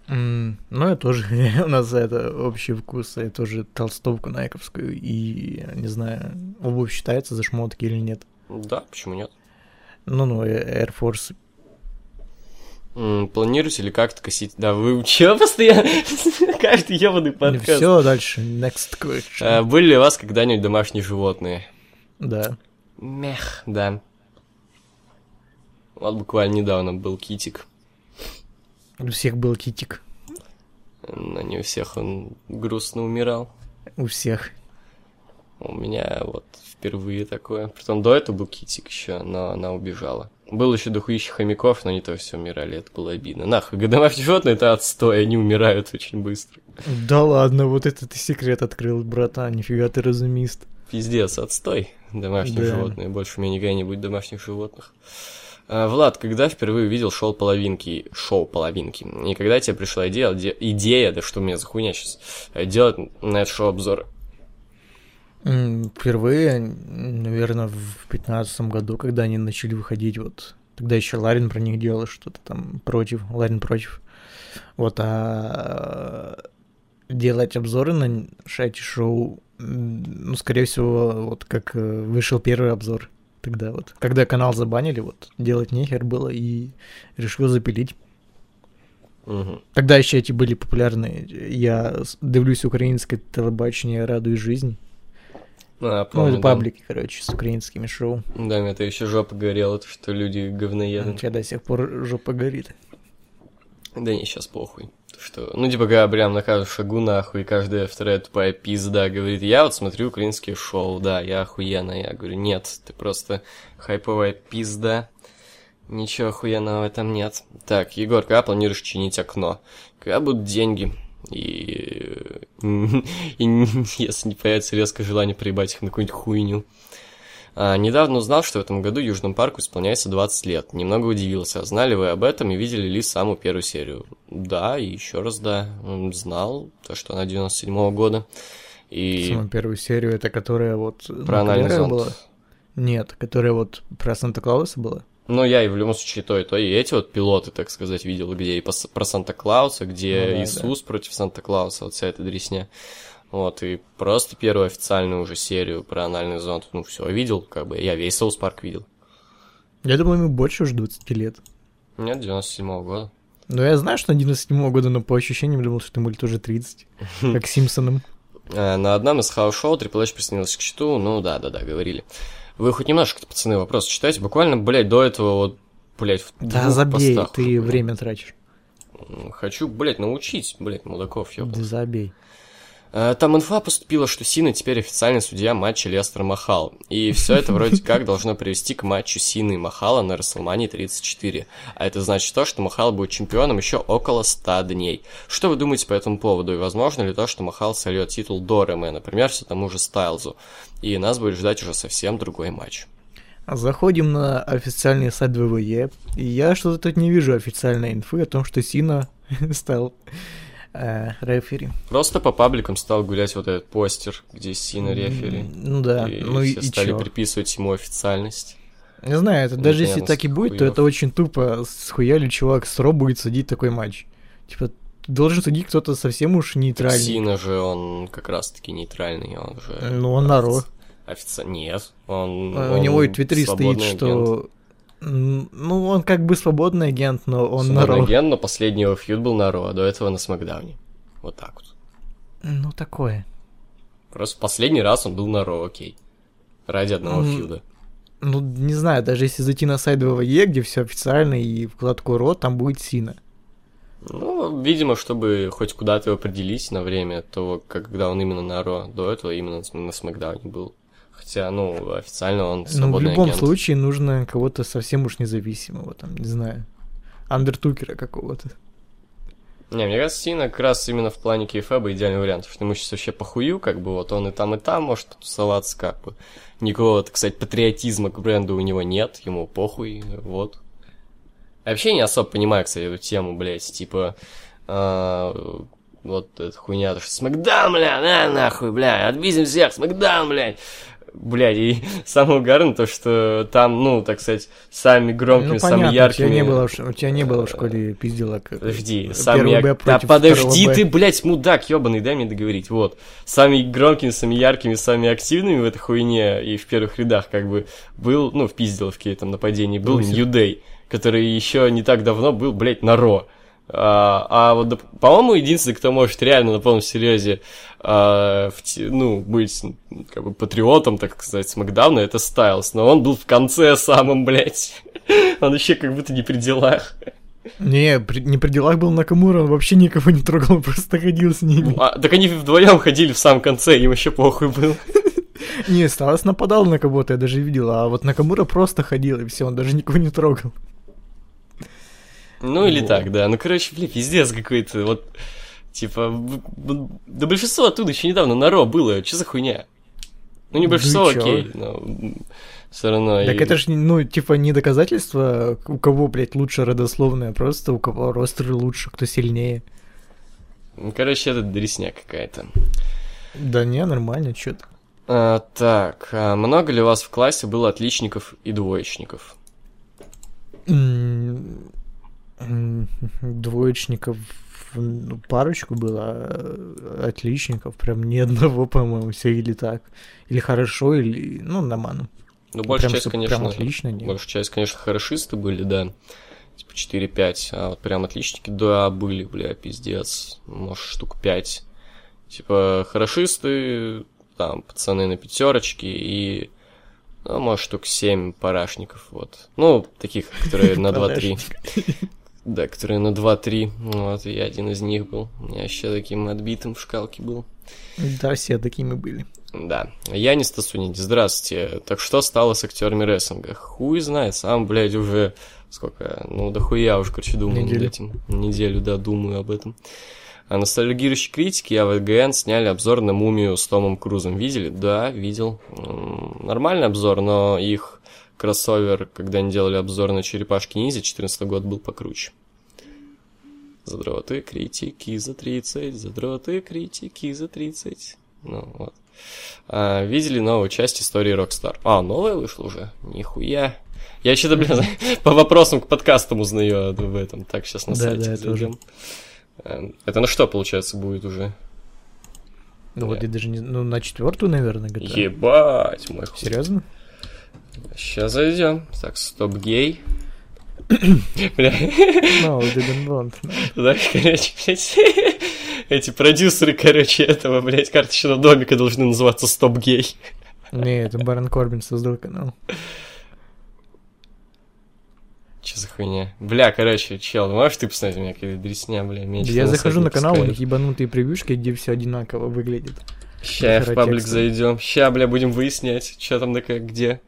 Mm, ну, я тоже, у нас это общий вкус, я тоже толстовку найковскую, и, не знаю, обувь считается за шмотки или нет. Да, почему нет? Ну-ну, Air Force Планируете ли как-то косить? Да, вы чё постоянно? Каждый ебаный подкаст. Все, дальше, next question. А, были ли у вас когда-нибудь домашние животные? Да. Мех, да. Вот буквально недавно был китик. У всех был китик. Но не у всех он грустно умирал. У всех. У меня вот впервые такое. Притом до этого был китик еще, но она убежала. Был еще дохуище хомяков, но они то все умирали, это было обидно. Нахуй, домашние животные это отстой, они умирают очень быстро. Да ладно, вот это ты секрет открыл, братан, нифига ты разумист. Пиздец, отстой, домашние да. животные, больше у меня никогда не будет домашних животных. А, Влад, когда впервые увидел шоу половинки, шоу половинки, и когда тебе пришла идея, идея, да что у меня за хуйня сейчас, делать на это шоу обзор? Впервые, наверное, в пятнадцатом году, когда они начали выходить, вот тогда еще Ларин про них делал что-то там против, Ларин против. Вот, а делать обзоры на шайте шоу, ну, скорее всего, вот как э, вышел первый обзор тогда вот. Когда канал забанили, вот, делать нехер было, и решил запилить. Угу. Тогда еще эти были популярны. Я дивлюсь украинское телебачение «Радуй жизнь». А, помню, ну, паблики, да. короче, с украинскими шоу. Да, мне это еще жопа горела, то, что люди говноеды. У тебя до сих пор жопа горит. Да не, сейчас похуй. Что, ну, типа, когда прям на каждом шагу нахуй, каждая вторая тупая пизда говорит, я вот смотрю украинские шоу, да, я охуенная. Я говорю, нет, ты просто хайповая пизда. Ничего охуенного в этом нет. Так, Егор, когда планируешь чинить окно? Когда будут деньги? И, и если не появится резкое желание проебать их на какую-нибудь хуйню. А, недавно узнал, что в этом году Южному парку исполняется 20 лет. Немного удивился. Знали вы об этом и видели ли самую первую серию? Да, и еще раз да. Знал, то, что она 97 -го года. И... Самую первую серию, это которая вот... Про анальный зонд. Была? Нет, которая вот про Санта-Клауса была? Ну, я и в любом случае то, и то, и эти вот пилоты, так сказать, видел, где и про Санта-Клауса, где ну, да, Иисус да. против Санта-Клауса, вот вся эта дресня. Вот, и просто первую официальную уже серию про анальный зонд, ну, все видел, как бы, я весь Соус Парк видел. Я думал, ему больше уже 20 лет. Нет, 97-го года. Ну, я знаю, что 97-го года, но по ощущениям думал, что ему тоже 30, как Симпсонам. Э, на одном из хаус-шоу Triple H присоединился к Щиту, ну, да-да-да, говорили. Вы хоть немножко, пацаны, вопрос читаете? Буквально, блядь, до этого вот, блядь, в Да забей, постах, ты блядь. время тратишь. Хочу, блядь, научить, блядь, мудаков, ёбаных. Да забей. Э, там инфа поступила, что Сина теперь официальный судья матча Леснар - Махал. И все это вроде как должно привести к матчу Сины и Махала на Рестлмании 34. А это значит то, что Махал будет чемпионом еще около 100 дней. Что вы думаете по этому поводу? И возможно ли то, что Махал сольет титул до РМ, например, все тому же Стайлзу? И нас будет ждать уже совсем другой матч. Заходим на официальный сайт ВВЕ, и я что-то тут не вижу официальной инфы о том, что Сина стал э, рефери. Просто по пабликам стал гулять вот этот постер, где Сина рефери. Ну да, и ну все и стали чё? приписывать ему официальность. Не знаю, это даже если так и будет, то хуёв. это очень тупо. Схуяли чувак с Ро будет судить такой матч. Типа, должен судить кто-то совсем уж нейтральный. Сина же, он как раз-таки нейтральный, он же... Ну, он на Ро. Офици... Нет, он... А У он него и в Твиттере стоит, что... Ну, он как бы свободный агент, но он на Свободный агент, но последний его фьюд был на Ро, а до этого на Смакдауне. Вот так вот. Ну, такое. Просто последний раз он был на Ро, окей. Ради одного М. фьюда. Ну, не знаю, даже если зайти на сайт ВВЕ, где все официально, и вкладку Ро, там будет Сина. Ну, видимо, чтобы хоть куда-то его определить на время того, когда он именно на Ро. До этого именно на Смакдауне был. Хотя, ну, официально он Ну, в свободный любом агент. случае нужно кого-то совсем уж независимого, там, не знаю, Андертукера какого-то. Не, мне кажется, Сина как раз именно в плане кейфеба идеальный вариант, потому что ему сейчас вообще похую, как бы, вот он и там, и там может тусоваться, как бы. Никакого, так сказать, патриотизма к бренду у него нет, ему похуй, вот. Я вообще не особо понимаю, кстати, эту тему, блядь, типа, а, вот эта хуйня, то, что Смакдаун, бля, на, нахуй, бля, отбизим всех, Смакдаун, блядь. Блядь, и самое угарное то, что там, ну, так сказать, сами громкими, Ну, самыми понятно, яркими... у тебя не было, у тебя не было в школе пизделок. Подожди, Первый сами... Б Да подожди ты, блядь, мудак ебаный, дай мне договорить. Вот. Самыми громкими, самыми яркими, самыми активными в этой хуйне и в первых рядах, как бы, был, ну, в пизделовке этом нападении, был. New Day, который еще не так давно был, блядь, на Ро. А, а вот, по-моему, единственный, кто может реально на полном серьезе, а, в ну, быть, как бы, патриотом, так сказать, Смакдауна, это Стайлз. Но он был в конце самым, блядь. Он вообще как будто не при делах. Не, при- не при делах был Накамура, он вообще никого не трогал, он просто ходил с ними. А, так они вдвоем ходили в самом конце, им вообще похуй был. Не, Сталас нападал на кого-то, я даже видел, а вот Накамура просто ходил, и все, он даже никого не трогал. Ну или Вот. так, да. Ну, короче, блин, пиздец какой-то. Вот, типа, да большинство оттуда еще недавно на Ро было. Что за хуйня? Ну, не Да большинство, чё? окей, но все равно. Так и- это ж, ну, типа, не доказательство, у кого, блядь, лучше родословная, просто у кого ростеры лучше, кто сильнее. Ну, Короче, это дресня какая-то. Да не, нормально, чё ты. А, так, а много ли у вас в классе было отличников и двоечников? Двоечников ну, парочку было, а отличников прям ни одного, по-моему, все или так. Или хорошо, или, ну, нормально. Ну, большая Прям часть, конечно, Прям отлично, нет. большая часть, конечно, хорошисты были, да. Типа 4-5, а вот прям отличники, да, были, бля, пиздец. Может, штук 5. Типа, хорошисты, там, пацаны на пятерочке и, ну, может, штук 7 парашников, вот. Ну, таких, которые на 2-3. Да, которые на 2-3. Вот, я один из них был. Я вообще таким отбитым в шкалке был. Да, все такими были. Да. Я не Стасунить. Здравствуйте. Так что стало с актерами рестлинга? Хуй знает. Сам, блядь, уже сколько? Ну, да хуя уже, короче, думаю над Неделю. этим. Неделю, да, думаю об этом. А ностальгирующие критики и АВГН сняли обзор на мумию с Томом Крузом. Видели? Да, видел. Нормальный обзор, но их кроссовер, когда они делали обзор на черепашки ниндзя, 14 год был покруче. Задроты, критики за 30, задроты, критики за 30. Ну, вот. А, видели новую часть истории Rockstar? А, новая вышла уже? Нихуя. Я что-то, блин, по вопросам к подкастам узнаю об этом. Так, сейчас на Да, сайте да, зайдем. Эм, Это на что, получается, будет уже? Ну, вот я даже не... Ну, на четвертую, наверное, GTA. Ебать, мой хуй. Серьезно? Сейчас зайдем. Так, стоп гей. Бля, No, didn't want. знаешь, короче, блядь, эти продюсеры, короче, этого, блядь, карточного домика должны называться стоп гей. Не, это Барон Корбин создал канал. Че за хуйня? Бля, короче, чел, ну можешь ты посмотреть, у меня какая-то дресня, бля, меня Я захожу на канал, у них ебанутые превьюшки, где все одинаково выглядит. Ща я в паблик зайдем. Ща, бля, будем выяснять, что там да как, где.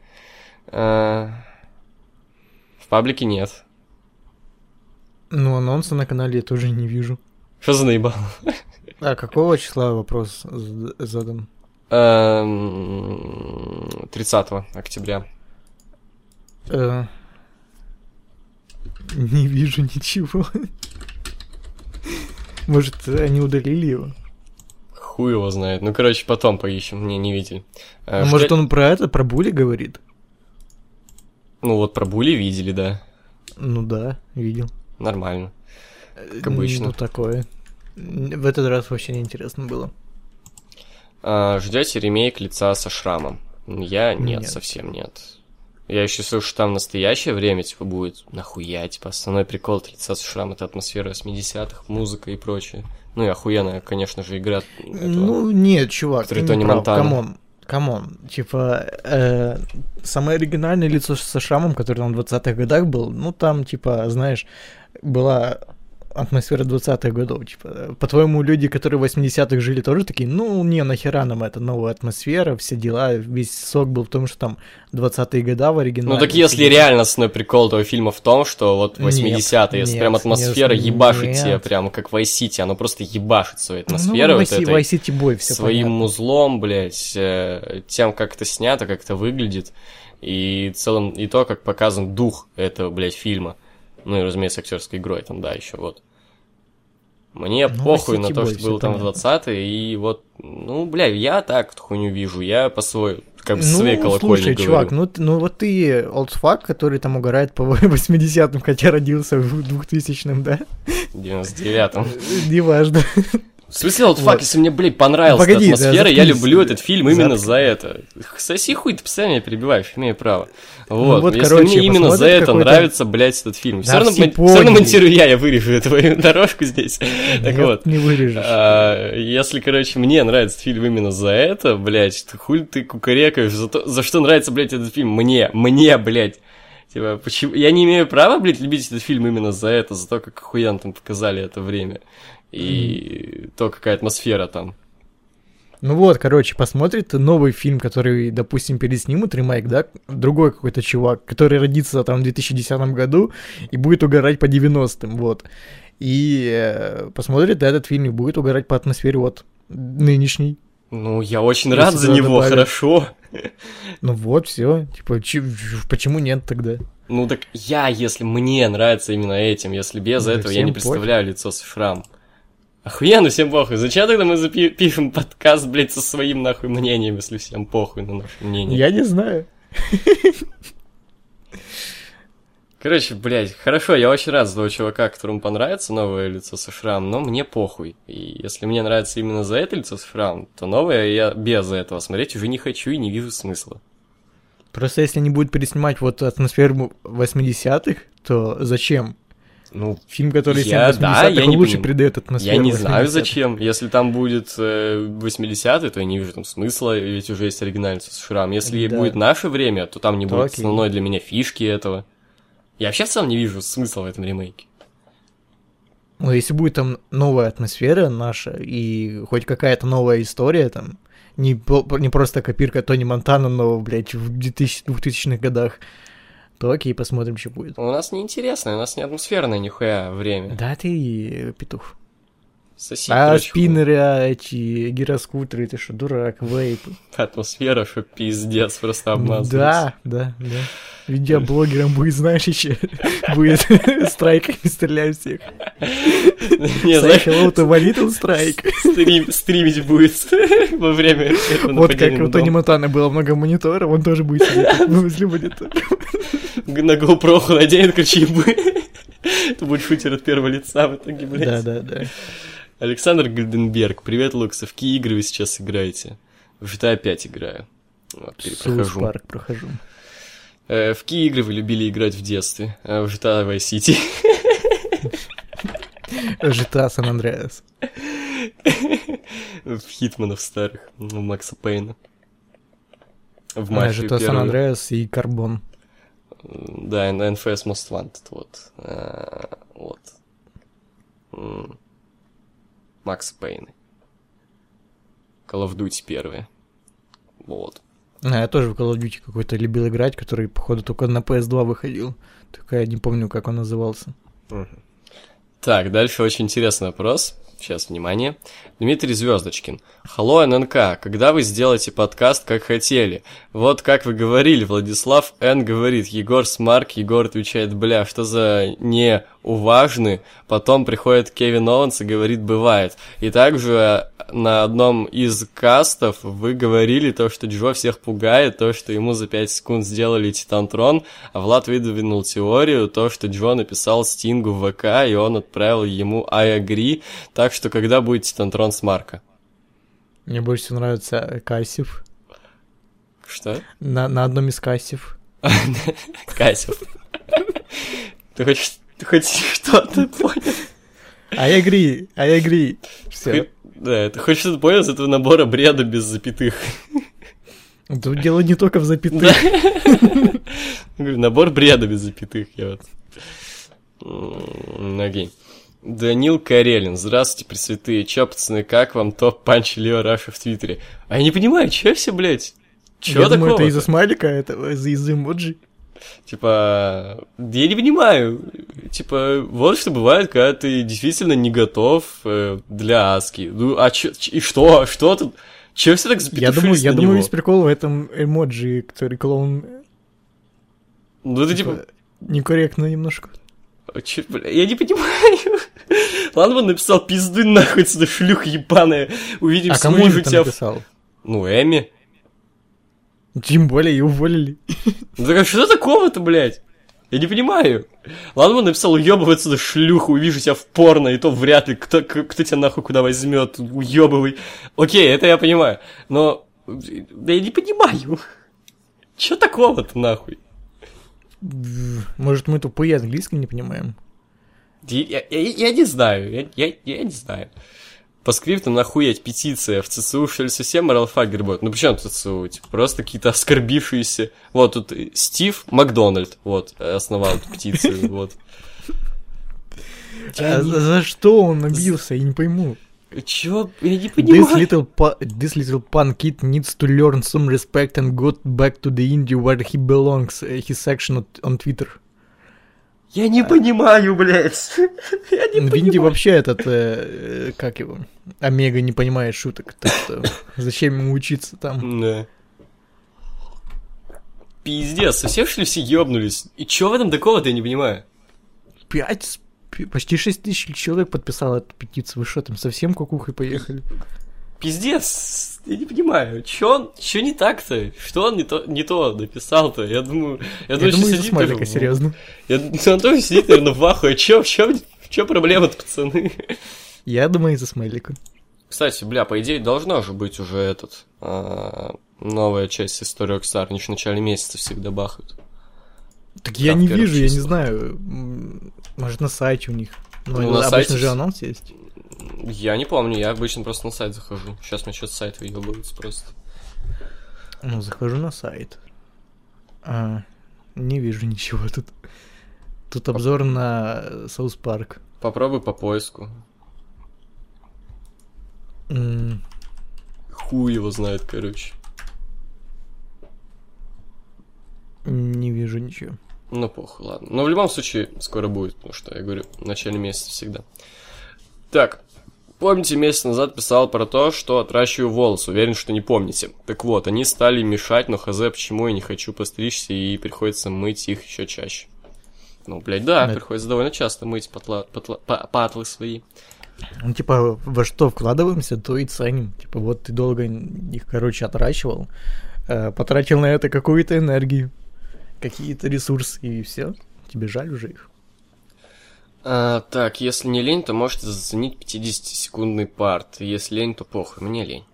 А, В паблике нет. Ну, анонса на канале я тоже не вижу. Что за наебал? А какого числа вопрос задан? Эм, 30 октября. Э, Не вижу ничего. Может, они удалили его? Хуй его знает. Ну, короче, потом поищем. Не, не видели. А, А может, он про это, про Були говорит? Ну, вот про Були видели, да. Ну да, видел. Нормально. Э, обычно. Ну, такое. В этот раз вообще неинтересно было. А, ждете ремейк лица со шрамом? Я нет, Нет. совсем нет. Я еще слышу, что там в настоящее время, типа, будет нахуя, типа, основной прикол от лица со шрамом это атмосфера 80-х, музыка и прочее. Ну и охуенная, конечно же, игра. этого. Ну, нет, чувак, ты не прав. Монтана. Come on, come on. Типа, э, самое оригинальное лицо со шрамом, который там в 20-х годах был, ну, там, типа, знаешь, была атмосфера 20-х годов, типа, по-твоему, люди, которые в 80-х жили, тоже такие, ну, не, нахера нам это, новая атмосфера, все дела, весь сок был в том, что там 20-е года в оригинале. Ну, так если реально основной прикол этого фильма в том, что вот 80-е, если нет, прям атмосфера нет, ебашит нет. тебе, прям как в City, оно просто ебашит своей ну, атмосферой вот этой. Vice City Boy, все своим узлом, блядь, э, тем, как это снято, как это выглядит, и в целом, и то, как показан дух этого, блядь, фильма. Ну и, разумеется, актерской игрой там, да, еще вот. Мне Ну, похуй на то, что было там в понятно. 20-е, и вот, ну, бля, я так эту хуйню вижу, я по своей, как бы, Ну, своей колокольни слушай, говорю. чувак, ну, ну вот ты олдфак, который там угорает по 80-м, хотя родился в 2000-м, да? В 99-м. Неважно. В смысле, вот фак, если мне, блядь, понравилась Погоди, да, атмосфера, я заткнись. люблю этот фильм именно Заткнись. за это. Соси хуй, ты постоянно меня перебиваешь, имею право. Вот, вот, если короче, мне именно за это нравится, блядь, этот фильм. Все Да равно, все всё равно монтирую я, я вырежу эту твою дорожку здесь. Так Нет, вот. Не вырежешь. А, если, короче, мне нравится фильм именно за это, блядь, то хуй ты кукарекаешь, за, то, за что нравится, блядь, этот фильм? Мне, мне, блядь. Типа, почему... Я не имею права, блядь, любить этот фильм именно за это, за то, как охуенно там показали это время. И то, какая атмосфера там. Ну вот, короче, посмотрит новый фильм, который, допустим, переснимут, ремейк, да, другой какой-то чувак, который родится там в 2010 году и будет угорать по 90-м, вот. И э, посмотрит этот фильм и будет угорать по атмосфере вот нынешней. Ну, я очень Если рад за него, добавить. хорошо. Ну вот, все. Типа, чи- почему нет тогда? Ну так я, если мне нравится именно этим, если без Да этого я не представляю лицо с шрам. Охуенно, всем похуй. Зачем тогда мы запи- пишем подкаст, блядь, со своим нахуй мнением, если всем похуй на наше мнение? Я не знаю. Короче, блядь, хорошо, я очень рад за того чувака, которому понравится новое лицо со шрамом, но мне похуй. И если мне нравится именно за это лицо с шрамом, то новое я без этого смотреть уже не хочу и не вижу смысла. Просто если они будут переснимать вот атмосферу 80-х, то зачем? Ну, Фильм, который Я- снят в 80-х, да, я не лучше поним- придает атмосферу Я не знаю 80-х. зачем. Если там будет э, 80-й, то я не вижу там смысла, ведь уже есть оригинальный с шрам. Если Да. будет наше время, то там не То будет окей. основной для меня фишки этого. Я вообще целом не вижу смысла в этом ремейке. Ну, если будет там новая атмосфера наша и хоть какая-то новая история там, не, не просто копирка Тони Монтана, но, блядь, в 2000 2000-х годах, то окей, посмотрим, что будет. У нас неинтересное, у нас не атмосферное нихуя время. Да ты петух. Соси, А хуй. спиннеры, а эти гироскутеры, ты что, дурак, вейпы. Атмосфера, что пиздец, просто обмазывается. Да, да, да. Видеоблогером будет, знаешь, еще будет страйками стрелять всех. Не, знаешь, hello to my little strike. стрим- стримить будет во время Вот как у Тони дом. Монтана было много мониторов, он тоже будет сидеть возле монитора. На GoPro наденет, короче, будет. Это будет шутер от первого лица в итоге, блядь. Да, да, да. Александр Гальденберг, привет, Лукса. В какие игры вы сейчас играете? В GTA 5 играю. Вот, перепрохожу. Парк прохожу. Э, в какие игры вы любили играть в детстве? Э, в GTA Vice City. GTA San Andreas. в Хитманов старых. В Макса Пейна. В мафию GTA San. Andreas и Карбон. Да, на NFS Most Wanted, вот. Э, Вот. Макс Пейны. Call of Duty первые. Вот. А, я тоже в Call of Duty какой-то любил играть, который, походу, только на PS2 выходил. Только я не помню, как он назывался. Так, дальше очень интересный вопрос. Сейчас, внимание. Дмитрий Звездочкин. Hello, ННК, когда вы сделаете подкаст, как хотели? Вот как вы говорили, Владислав Н. говорит, Егор Смарк, Егор отвечает, бля, что за неуважный? Потом приходит Кевин Оуэнс и говорит, бывает. И также на одном из кастов вы говорили то, что Джо всех пугает, то, что ему за 5 секунд сделали Титантрон, а Влад выдвинул теорию, то, что Джо написал Стингу в ВК, и он отправил ему I agree, так что когда будет Титантрон с Марка? Мне больше всего нравится Кассив. Что? На, на одном из Кассив. Касев. Ты хоть что-то понял? I agree, I agree. Все. Да, ты хоть что-то понял из этого набора бреда без запятых? Тут дело не только в запятых. Да. Набор бреда без запятых, я вот. Окей. Данил Карелин, здравствуйте, пресвятые. Чё, пацаны, как вам топ-панч Лео Раша в Твиттере? А я не понимаю, чё все, блядь? Чё Я такого? думаю, это из-за смайлика, это из-за из эмоджи. Типа, я не понимаю. Типа, вот что бывает, когда ты действительно не готов э, для Аски. Ну, а чё, и что? Что тут? Чё все так Я думаю, запетушились я на думаю, него? весь прикол в этом эмоджи, который клоун Ну, это типа... некорректно немножко. Чё, бля, я не понимаю. Ладно, он написал пизды нахуй сюда, шлюха ебаная. Увидим, А кому же тебя... в- написал? Ну, Эми. Тем более и уволили. Ну так а что такого-то, блядь? Я не понимаю. Ладно, он написал уебывай отсюда шлюху, увижу тебя в порно, и то вряд ли кто, кто тебя нахуй куда возьмет, уебывай. Окей, это я понимаю. Но да я не понимаю. Чё такого-то нахуй? Может, мы тупые английский не понимаем? Я, я- я- не знаю, я, я, я не знаю. По скриптам нахуять петиция в ЦСУ, что ли, совсем моралфагер будет? Ну, почему ЦСУ? Типа, просто какие-то оскорбившиеся... Вот, тут Стив Макдональд, вот, основал эту петицию, вот. А за что он набился, я не пойму. Чё? Я не This понимаю. little, pu- this little punk kid needs to learn some respect and got back to the indie where he belongs. uh, His section on- on Twitter. Я не понимаю, блядь. Я не В Индии понимаю. вообще этот, э, э, как его, Омега не понимает шуток. Так что зачем ему учиться там? Да. Пиздец, совсем что ли все ёбнулись? И чё в этом такого-то, я не понимаю? Пять, с- почти шесть тысяч человек подписало эту петицию. Вы что, там совсем кукухой поехали? Пиздец, я не понимаю, чё он, чё не так-то? Что он не то, не то написал-то? Я думаю, я, Я думаю, думаю, сидит смайлика, наверное, серьезно. Я тоже сидит, наверное, в ахуе. Чё, в чём, в чём проблема-то, пацаны? Я думаю, из-за смайлика. Кстати, бля, по идее, должно же быть уже этот, а, новая часть истории Rockstar. Они же в начале месяца всегда бахают. Так я Да, в не вижу, я не знаю. Может, на сайте у них. Ну, Ну, на обычно сайте же анонс есть. Я не помню, я обычно просто на сайт захожу. Сейчас мне что-то сайт выебывается просто. Ну, захожу на сайт. А, не вижу ничего тут. Тут обзор на Соус Парк. Попробуй по поиску. Хуй его знает, короче. Не вижу ничего. Ну, похуй, ладно. Но в любом случае, скоро будет, потому что, я говорю, в начале месяца всегда. Так, помните, месяц назад писал про то, что отращиваю волосы. Уверен, что не помните. Так вот, они стали мешать, но хз, почему я не хочу постричься, и приходится мыть их еще чаще. Ну, блядь, да, Да. приходится довольно часто мыть патла, патла- па- патлы свои. Ну, типа, во что вкладываемся, то и ценим. Типа, вот ты долго их, короче, отращивал, э, потратил на это какую-то энергию, какие-то ресурсы, и все. Тебе жаль уже их. А, так, если не лень, то можете заценить 50-секундный парт. Если лень, то похуй, мне лень.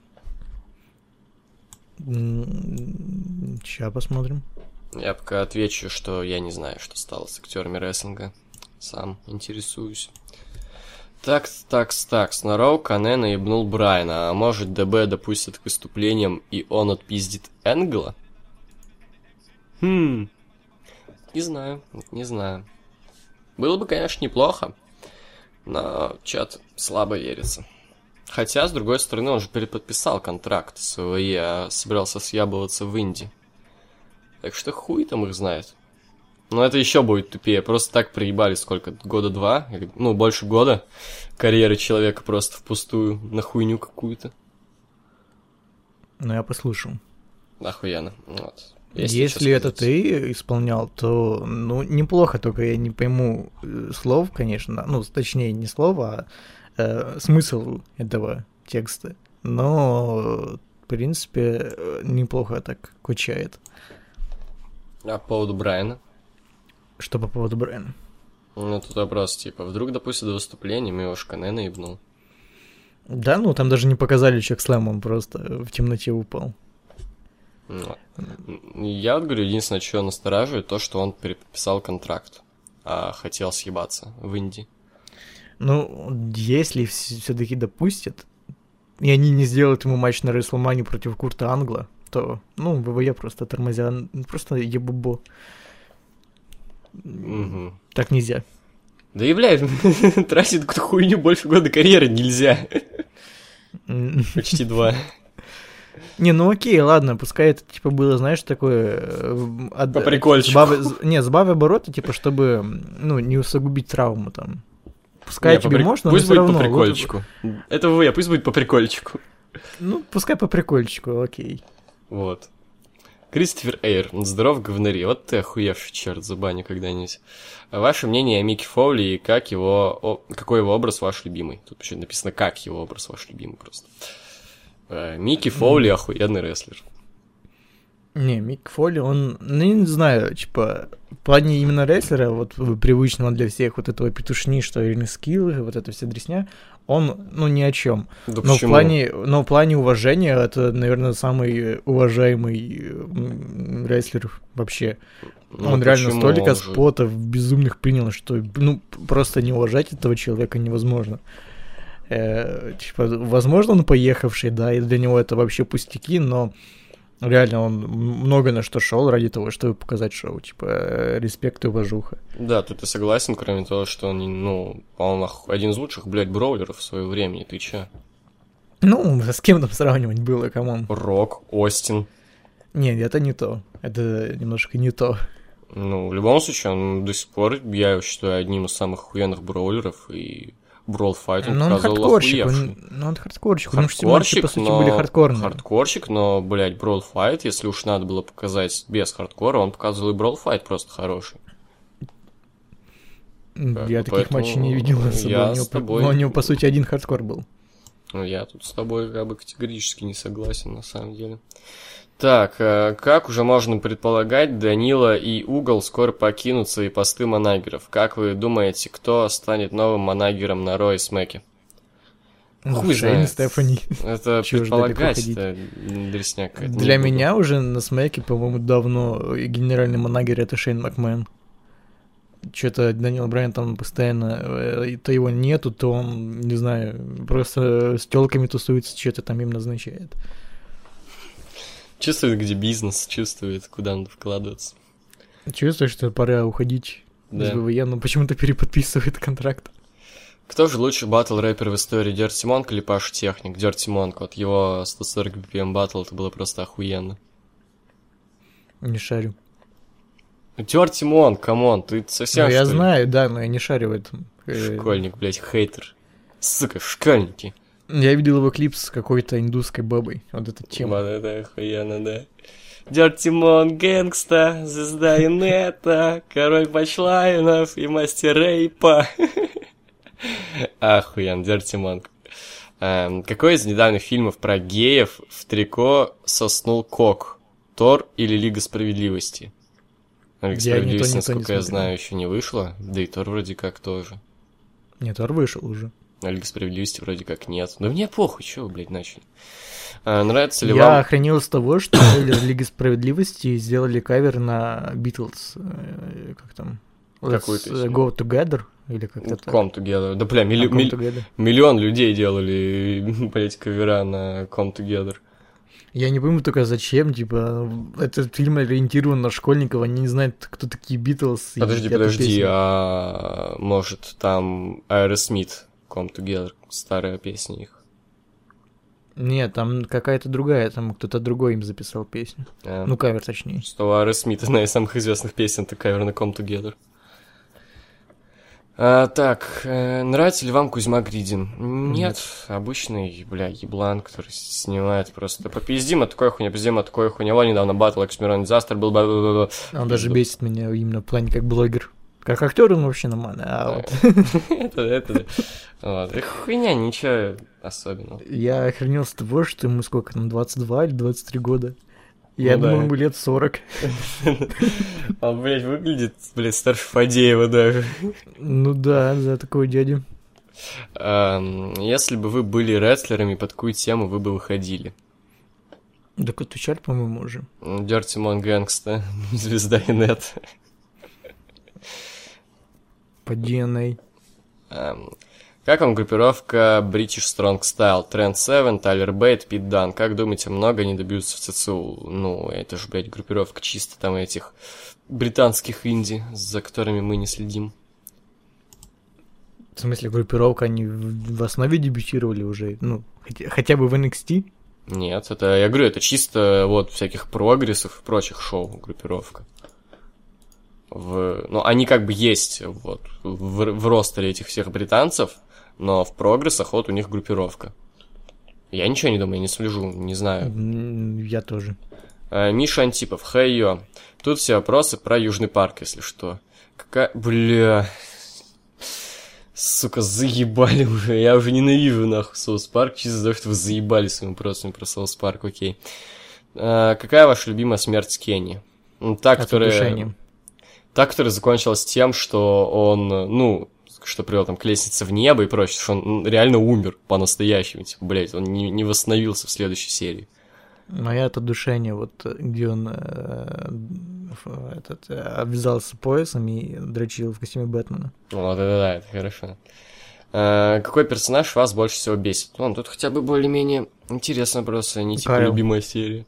Сейчас посмотрим. Я пока отвечу, что я не знаю, что стало с актерами рестлинга. Сам интересуюсь. Так, так, так, Снороу Канена ебнул Брайана, а может ДБ допустит к выступлениям и он отпиздит Энгла? Хм, не знаю, не знаю. Было бы, конечно, неплохо, но чат слабо верится. Хотя, с другой стороны, он же переподписал контракт с ВВЕ, а собирался съябываться в Индии. Так что хуй там их знает. Но это еще будет тупее. Просто так проебали сколько? Года два? Или, ну, больше года карьеры человека просто впустую на хуйню какую-то. Ну, я послушал. Охуенно. Вот. Если, что это ты исполнял, то, ну, неплохо, только я не пойму э, слов, конечно. Ну, точнее, не слова, а э, смысл этого текста. Но, в принципе, э, неплохо так кучает. А по поводу Брайана? Что по поводу Брайана? Ну, тут вопрос, типа, вдруг, допустим, до выступления Миош Канена ебнул. Да, ну, там даже не показали чек слэм, он просто в темноте упал. Ну, Я вот говорю, единственное, что настораживает, то, что он переписал контракт, а хотел съебаться в Индии. Ну, если все-таки допустят, и они не сделают ему матч на Рестлмане против Курта Англа, то, ну, ВВЕ просто тормозя, просто ебубо. Мгм. Так нельзя. Да и, блядь, какую-то хуйню больше года карьеры нельзя. Почти два. Не, ну окей, ладно, пускай это, типа, было, знаешь, такое... э, от- По прикольчику. з- не, сбавь обороты, типа, чтобы, ну, не усугубить травму там. Пускай Не, тебе прик- можно, Пусть будет все по равно. вот- прикольчику. Это вы, а пусть будет по прикольчику. ну, пускай по прикольчику, окей. Вот. Кристофер Эйр, здоров, говнари. Вот ты охуевший черт, забани когда-нибудь. А Ваше мнение о Микки Фоули и как его, о- какой его образ ваш любимый? Тут вообще написано, как его образ ваш любимый просто. Э, Микки Фоули охуенный рестлер. Не, Мик Фоли, он, ну, я не знаю, типа, в плане именно рестлера, вот э, привычного для всех вот этого петушни, что или скиллы, вот эта вся дресня, он, ну, ни о чем. Да Но в, почему? плане, но в плане уважения это, наверное, самый уважаемый м, рестлер вообще. Ну, он реально столько Он же- спотов безумных принял, что, ну, просто не уважать этого человека невозможно. Э, типа, возможно, он поехавший, да, и для него это вообще пустяки, но реально он много на что шел ради того, чтобы показать шоу. Типа, э, респект и уважуха. Да, тут я согласен, кроме того, что он, ну, он один из лучших, блядь, броулеров в свое время, ты чё? Ну, с кем там сравнивать было, come on. Рок, Остин. Нет, это не то. Это немножко не то. Ну, в любом случае, он до сих пор, я его считаю, одним из самых охуенных броулеров, и Brawl Fight он Ну, он показывал хардкорщик, он, ну, он хардкорщик, потому что матчи, Хардкорщик, по сути, но... были хардкорные. Хардкорщик, но, блядь, Brawl Fight, если уж надо было показать без хардкора, он показывал и Brawl Fight просто хороший. Как Я бы, таких матчей не видел я у, него, с тобой- ну, у него, по сути, один хардкор был. Ну, я тут с тобой как бы категорически не согласен, на самом деле. Так, э, как уже можно предполагать, Данила и Угол скоро покинут свои посты манагеров. Как вы думаете, кто станет новым манагером на Ро и Смеке? Ну, Хуй знает. Стефани. Это Чего предполагать, это дресняк. Для не буду. меня уже на смеке, по-моему, давно генеральный манагер это Шейн Макмен. Что-то Данил Брайан там постоянно, э, то его нету, то он, не знаю, просто с телками тусуется, что-то там им назначает. Чувствует, где бизнес, чувствует, куда надо вкладываться. Чувствуешь, что пора уходить из Да. WWE, но почему-то переподписывает контракт. Кто же лучший батл рэпер в истории, Dirty Monk или Паша Техник? Dirty Monk, вот его 140 BPM батл, это было просто охуенно. Не шарю. Dirty Monk, come on, ты совсем Ну, я ли? знаю, да, но я не шарю в этом. Э, Школьник, блядь, хейтер. Сука, школьники. Я видел его клип с какой-то индусской бабой. Вот эта тема. Вот это охуенно, да. Дерти Монк, гэнгста, звезда инета, король пачлайнов и мастер рейпа. Охуенно, Дерти Монк. Эм, какой из недавних фильмов про геев в трико соснул Кок? Тор или Лига Справедливости? Ну, Лига Справедливости, насколько я знаю, еще не вышла. Да и Тор вроде как тоже. Нет, Тор вышел уже. А Лига Справедливости вроде как нет. Да мне похуй, чего вы, блядь, начали. А, нравится ли Я вам... охренел с того, что трейлер Лиги Справедливости сделали кавер на Битлз. э, Как там? Какую Let's песню? Go Together? Или как-то так. Come Together. Да, бля, милли- А, Together. миллион людей делали, блядь, кавера на Come Together. Я не пойму только зачем, типа, этот фильм ориентирован на школьников, они не знают, кто такие Битлз. Подожди, подожди, а может там Aerosmith Come Together, старая песня их. Нет, там какая-то другая, там кто-то другой им записал песню. А, Ну, кавер точнее. Что у Aerosmith одна из самых известных песен, это кавер на Come Together. А, так, э, нравится ли вам Кузьма Гридин? Нет, обычный, бля, еблан, который снимает просто попиздим от такой хуйня, пиздим от такой хуйня. Вон недавно батл Оксимирон Дизастер был, бла бла Он даже бесит меня именно в плане как блогер. Как актер он вообще нормально, а вот Это, это, да. И хуйня, ничего особенного. я охренел с того, что ему сколько там, 22 или 23 года. Я Ну да. думал, ему лет 40. Он, блядь, выглядит, блядь, старше Фадеева даже. Ну да, за такого дядю. Эм, Если бы вы были рестлерами, под какую тему вы бы выходили? Так отвечали, по-моему, уже. Дерти Мон Гэнгста, звезда Инет. По DNA. Эм, Как вам группировка British Strong Style? Тренд 7, Тайлер Бейт, Пит Дан. Как думаете, много они добьются в ЦЦУ? Ну, это же, блядь, группировка чисто там этих британских инди, за которыми мы не следим. В смысле, группировка, они в в основе дебютировали уже, ну, хотя, хотя бы в NXT? Нет, это, я говорю, это чисто вот всяких прогрессов и прочих шоу группировка. В, ну, они как бы есть вот в, в ростере этих всех британцев, но в прогрессах вот у них группировка. Я ничего не думаю, я не слежу, не знаю. Я тоже. Э, Миша Антипов, хей-ё. Тут все вопросы про Южный парк, если что. Какая... Бля... Сука, заебали уже. Я уже ненавижу нахуй South Park, чисто за то, что вы заебали своими вопросами про South Park, окей. Э, какая ваша любимая смерть Кенни? Ну, Та, От которая... удушения. Та, которая закончилась тем, что он, ну, что привел там к лестнице в небо и прочее, что он реально умер по-настоящему, типа, блядь, он не, не восстановился в следующей серии. Моя от удушения, вот где он э, этот, э, обвязался поясом и дрочил в костюме Бэтмена. Вот, это да, это хорошо. Э, какой персонаж вас больше всего бесит? Ну, тут хотя бы более-менее интересно просто, не типа Кайл. любимая серия.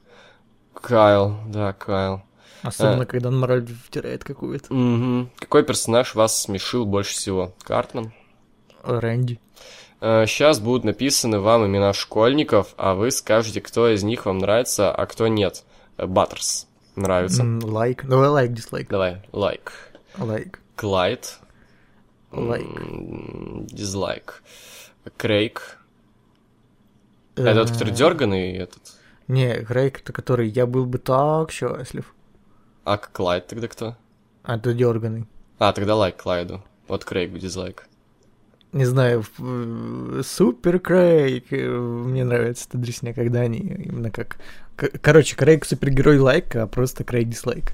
Кайл, да, Кайл. Особенно, А. когда он мораль втирает какую-то. Мгм. Какой персонаж вас смешил больше всего? Картман? Рэнди. Сейчас будут написаны вам имена школьников, а вы скажете, кто из них вам нравится, а кто нет. Э, Баттерс. Нравится. Лайк. Давай лайк, дизлайк. Давай, лайк. Лайк. Клайд. Лайк. Дизлайк. Крейг. Это тот, который Э, дерганый, этот. Не, Крейг, это который я был бы так счастлив. А Клайд тогда кто? А это дерганый. А, тогда лайк Клайду. Вот Крейгу дизлайк. Не знаю, э, супер Крейг. э, Мне нравится эта дресня, когда они именно как... Короче, Крейг супергерой лайк, а просто Крейг дизлайк.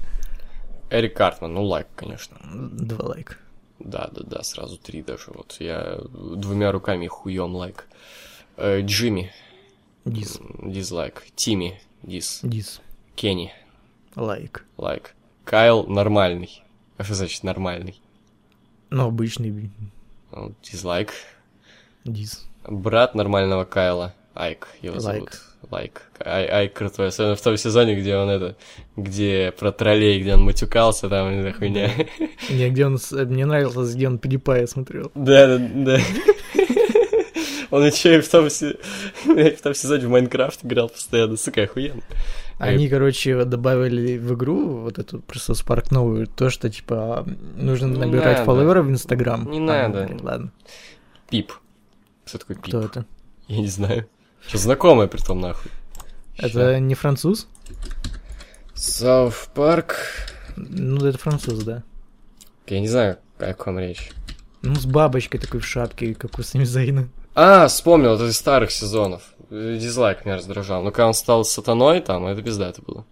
Эрик Картман, ну лайк, конечно. Два лайка. Да, да, да, сразу три даже. Вот я двумя руками хуем лайк. Э, Джимми, Диз. м, дизлайк. Тимми, диз. Диз. Кенни, Лайк. лайк. Кайл, нормальный. А что значит нормальный? Ну, обычный Ну, Дизлайк. диз. Брат нормального Кайла, Айк, его Лайк. зовут. Лайк. Ай, Айк крутой, особенно в том сезоне, где он это, где про троллей, где он матюкался, там, эта хуйня. Не, где он... Мне нравилось, где он PewDiePie смотрел. Да, да, да. Он еще и в том, в том сезоне в Майнкрафт играл постоянно, сука, охуенно. Они, короче, добавили в игру вот эту просто Spark новую, то, что, типа, нужно Не набирать надо. фолловеров в Инстаграм. Не А, надо. блин, ладно. Пип. Что такое пип? Кто это? Я не знаю. Что знакомое при том, нахуй. Это не француз? Сауф Парк. Ну, это француз, да. Я не знаю, о ком речь. Ну, с бабочкой такой в шапке, как у Сами Зейна. А, вспомнил, это из старых сезонов. Дизлайк меня раздражал. Но когда он стал сатаной, там, это пизда это было.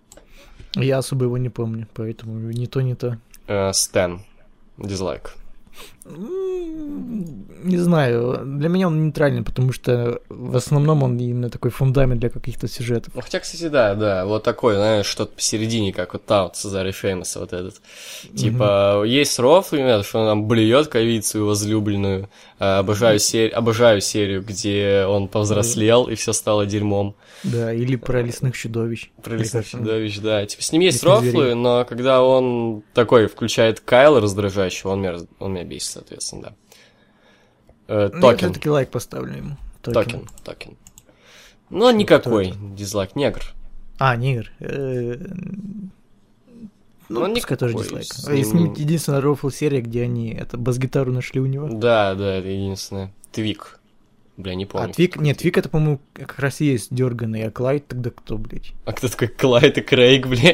Я особо его не помню, поэтому не то, не то. Э, Стэн. Дизлайк. Не знаю, для меня он нейтральный, потому что в основном он именно такой фундамент для каких-то сюжетов. Ну, хотя, кстати, да, да, вот такой, знаешь, что-то посередине, как вот там, вот Цезарь Феймоса, вот этот. Типа, есть рофл, именно, что он там блюет свою возлюбленную. Э, Обожаю, сер... Обожаю серию, где он повзрослел, и все стало дерьмом. Да, или про лесных чудовищ. Про лесных чудовищ, да. Типа, с ним есть рофлы, но когда он такой включает Кайла раздражающего, он меня, он меня бесит, соответственно, да. Э, Ну, Я токен. все-таки лайк поставлю ему. Токен, токен. Но никакой дизлайк, негр. А, негр. Э, Ну, Он пускай тоже дизлайк. с А ним- единственная рофл серия, где они это бас-гитару нашли у него. Да, да, это единственное. Твик. Бля, не А помню. Твик, нет, Твик это, по-моему, как раз и есть дерганый, а Клайд тогда кто, блядь? А кто такой Клайд и Крейг, бля?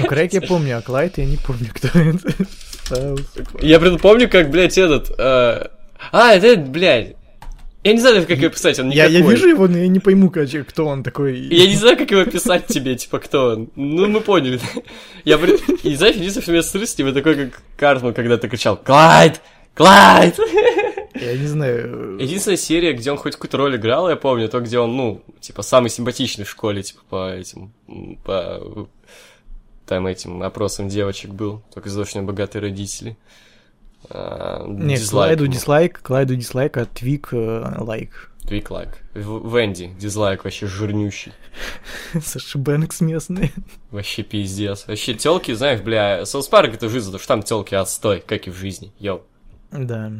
Ну, Крейг я помню, а Клайд я не помню, кто это. Я прям помню, как, блядь, этот... э, А, это, блядь... Я не знаю, как его писать, он Я, никакой. я вижу его, но я не пойму, кто он такой. Я не знаю, как его писать тебе, типа, кто он. Ну, мы поняли. Я, и знаешь, единственное, что меня стресс, типа, такой, как Картман, когда ты кричал «Клайд! Клайд!» Я не знаю. Единственная серия, где он хоть какую-то роль играл, я помню, то, где он, ну, типа, самый симпатичный в школе, типа, по этим, по там этим опросам девочек был, только из очень богатые родители. А, Нет, дизлайк Клайду дизлайк, Клайду дизлайк, а Твик э, лайк. Твик лайк. Венди, дизлайк вообще жирнющий. Саша Бэнкс местный. Вообще пиздец. Вообще телки, знаешь, бля, South Park это жизнь, потому что там телки отстой, как и в жизни. Йоу. Да.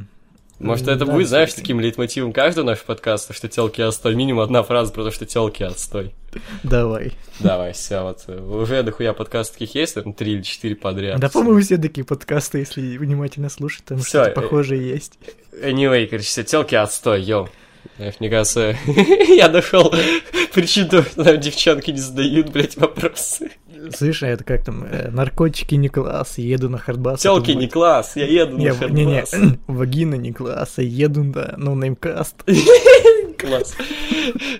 Может, это Да, будет, знаешь, таким лейтмотивом каждого нашего подкаста, что телки отстой. Минимум одна фраза про то, что телки отстой. Давай. Давай, все, вот. э, Уже дохуя подкастов таких есть, наверное, три или четыре подряд. Да, по-моему, все такие подкасты, если внимательно слушать, там что-то э, похожее есть. Anyway, короче, все телки отстой, йоу. Эх, Мне кажется, я нашел причину, что нам девчонки не задают, блядь, вопросы. Слышь, а это как там, э, наркотики не класс, еду на хардбас. Телки не класс, я еду Не, на хардбас. вагина не класс, а еду на NoNameCast. Класс.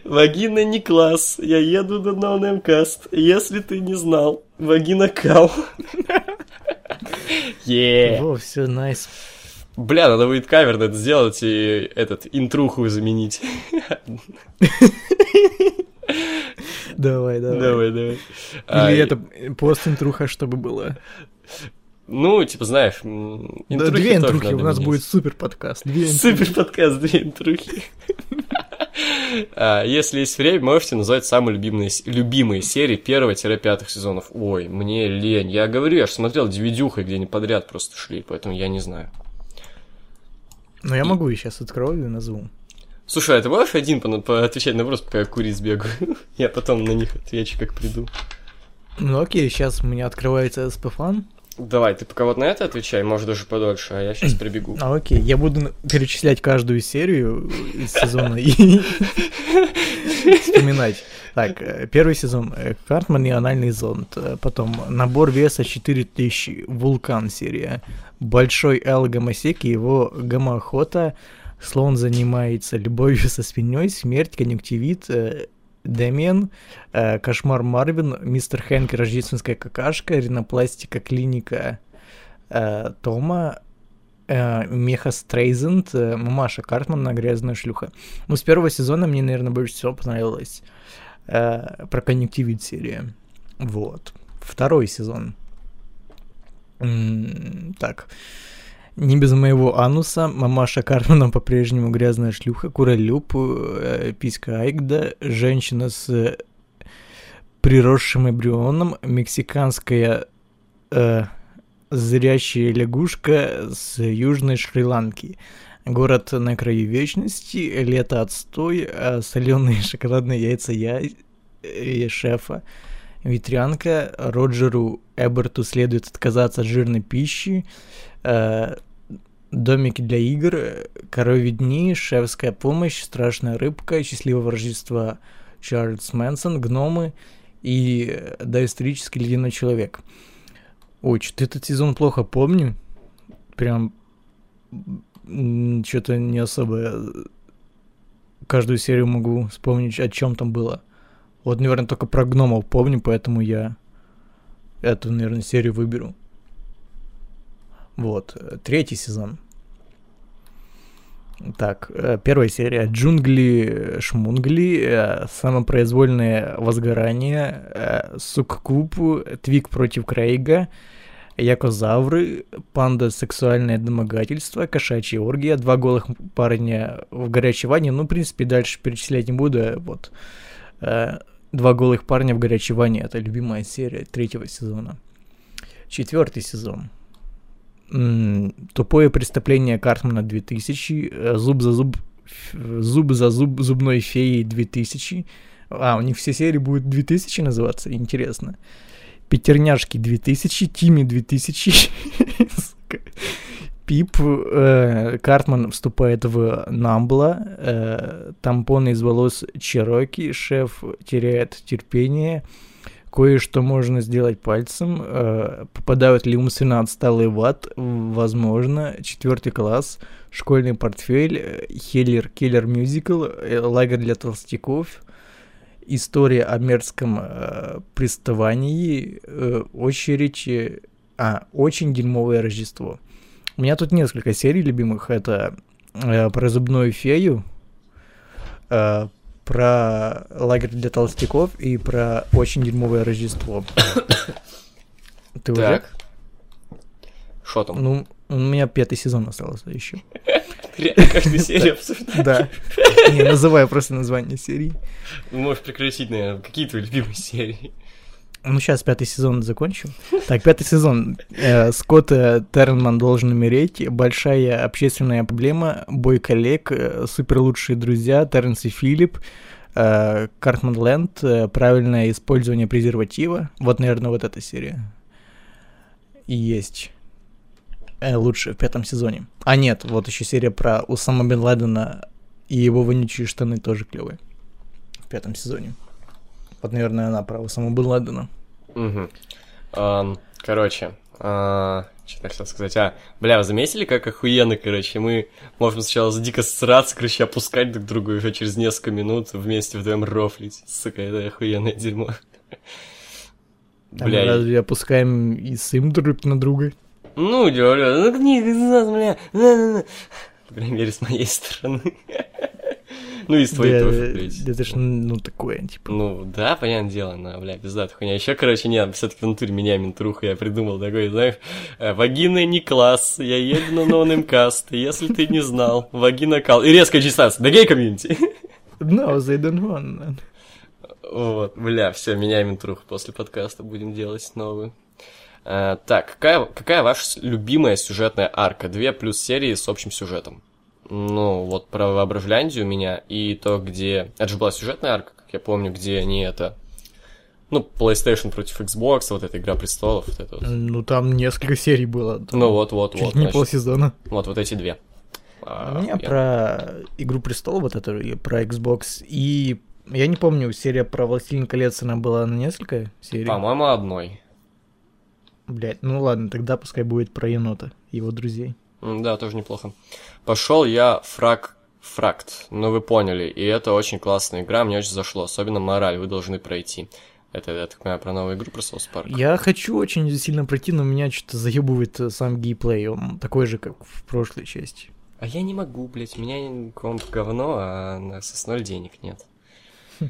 Вагина не класс, я еду на NoNameCast. Если ты не знал, вагина кал. Е. Во, все, nice. Бля, надо будет кавер это сделать и этот интруху заменить. Давай, давай. Давай, давай. Или А, это пост-интруха, чтобы было. Ну, типа, знаешь, Да, две интрухи, у нас менять. будет супер подкаст. Две. Супер подкаст, две интрухи. А, Если есть время, можете назвать самые любимые, любимые серии 1-5 сезонов. Ой, мне лень. Я говорю, я же смотрел DVD где они подряд просто шли, поэтому я не знаю. Но я могу и сейчас открою и назову. Слушай, а ты можешь один по- поотвечать на вопрос, пока я курить сбегаю? Я потом на них отвечу, как приду. Ну окей, сейчас у меня открывается СПФан. Давай, ты пока вот на это отвечай, может даже подольше, а я сейчас прибегу. А окей, я буду перечислять каждую серию из сезона и вспоминать. Так, э, первый сезон э, Картман и анальный зонд. Э, Потом набор веса 4000, Вулкан серия. Большой Эл Гомосек и его гомоохота. Слон занимается любовью со свиньей, смерть, конъюнктивит, э, Дэмиен, э, Кошмар Марвин, Мистер Хэнк, Рождественская какашка, Ринопластика клиника э, Тома, э, Меха Стрейзенд, э, Мамаша Картман, грязная шлюха. Ну, с первого сезона мне, наверное, больше всего понравилось э, про конъюнктивит серия. Вот. Второй сезон. М, так. Не без моего ануса, мамаша Картмана по-прежнему грязная шлюха, куролюб, э, писька Айгда, женщина с э, приросшим эмбрионом, мексиканская э, зрящая лягушка с южной Шри-Ланки. Город на краю вечности, лето отстой, соленые шоколадные яйца я и шефа. Ветрянка, Роджеру Эберту следует отказаться от жирной пищи, э, домики для игр, коровьи дни, шефская помощь, страшная рыбка, счастливого Рождества Чарльз Мэнсон, гномы и доисторический ледяной человек. Ой, что-то этот сезон плохо помню. Прям что-то не особо э, каждую серию могу вспомнить, о чем там было. Вот, наверное, только про гномов помню, поэтому я эту, наверное, серию выберу. Вот, третий сезон. Так, э, первая серия. Джунгли, шмунгли, э, самопроизвольное возгорание, э, суккуб, Твик против Крейга, Якозавры, панда сексуальное домогательство, кошачья оргия, два голых парня в горячей ванне. Ну, в принципе, дальше перечислять не буду. Вот. Два голых парня в горячей ванне. Это любимая серия третьего сезона. Четвертый сезон. Тупое преступление Картмана 2000. э, Зуб за зуб. Зуб за зуб зубной феи 2000. А, у них все серии будут 2000 называться? Интересно. Пятерняшки 2000, Тими 2000. Сука. Пип, э, Картман вступает в Намбла, э, тампоны из волос Чероки, шеф теряет терпение, кое-что можно сделать пальцем, э, попадают ли умственно отсталый в ад, возможно, четвертый класс, школьный портфель, Хеллер, Келлер мюзикл, лагерь для толстяков, история о мерзком э, приставании, э, очередь, а, очень дерьмовое Рождество. У меня тут несколько серий любимых. Это э, про зубную фею, про лагерь для толстяков и про очень дерьмовое Рождество. Ты уже? Так. Что там? Ну, у меня пятый сезон остался еще. Реально каждую серию обсуждаешь? Да. Не, называю просто название серии. Можешь прекратить, наверное. Какие твои любимые серии? Ну, сейчас пятый сезон закончим. Так, пятый сезон. Э, Скотт Тернман должен умереть. Большая общественная проблема. Бой коллег. Э, супер лучшие друзья. Терренс и Филипп. Э, Картман Лэнд. Правильное использование презерватива. Вот, наверное, вот эта серия. И есть. Лучше в пятом сезоне. А нет, вот еще серия про Усама Бен Ладена и его вонючие штаны тоже клевые. В пятом сезоне. Вот, наверное, она про Усаму Бен Ладена. Угу. Короче, а, что я хотел сказать? А, бля, вы заметили, как охуенно, короче, мы можем сначала дико сраться, короче, опускать друг друга уже через несколько минут вместе вдвоем рофлить. Сука, это охуенное дерьмо. Бля, разве опускаем и сым друг на друга? ну, говорю, ну, не, бля, на, на, на. По крайней мере, с моей стороны. Ну, и с твоей тоже, блядь. Это ж, ну, такое, типа. Ну, да, понятное дело, но, бля, пиздатая хуйня. Еще, короче, не, все-таки в натуре меня ментруху я придумал такой, знаешь, э, вагина не класс, я еду на ноунейм каст, если ты не знал, вагина кал. И резкая дистанция, да гей комьюнити. No, they don't want. Вот, бля, все, меняем интруху после подкаста, будем делать новую. Э, так, какая, какая ваша любимая сюжетная арка? Две плюс серии с общим сюжетом. Ну, вот про Воображляндию у меня и то, где... Это же была сюжетная арка, как я помню, где они это... Ну, PlayStation против Xbox, вот эта Игра Престолов, вот это вот. Ну, там несколько серий было. там Ну, вот, вот, Чуть вот. не значит, полсезона. вот, вот эти две. А, У меня охуенно. про Игру Престолов, вот эту, и про Xbox, и я не помню, серия про Властелин колец, она была на несколько серий. По-моему, одной. Блять, ну ладно, тогда пускай будет про енота его друзей. Да, тоже неплохо. Пошел я фраг фракт, ну вы поняли, и это очень классная игра, мне очень зашло, особенно мораль, вы должны пройти. Это, я так понимаю, про новую игру про South Park. Я хочу очень сильно пройти, но меня что-то заебывает э, сам геймплей, он такой же, как в прошлой части. А я не могу, блядь, у меня комп говно, а на с ноль денег нет.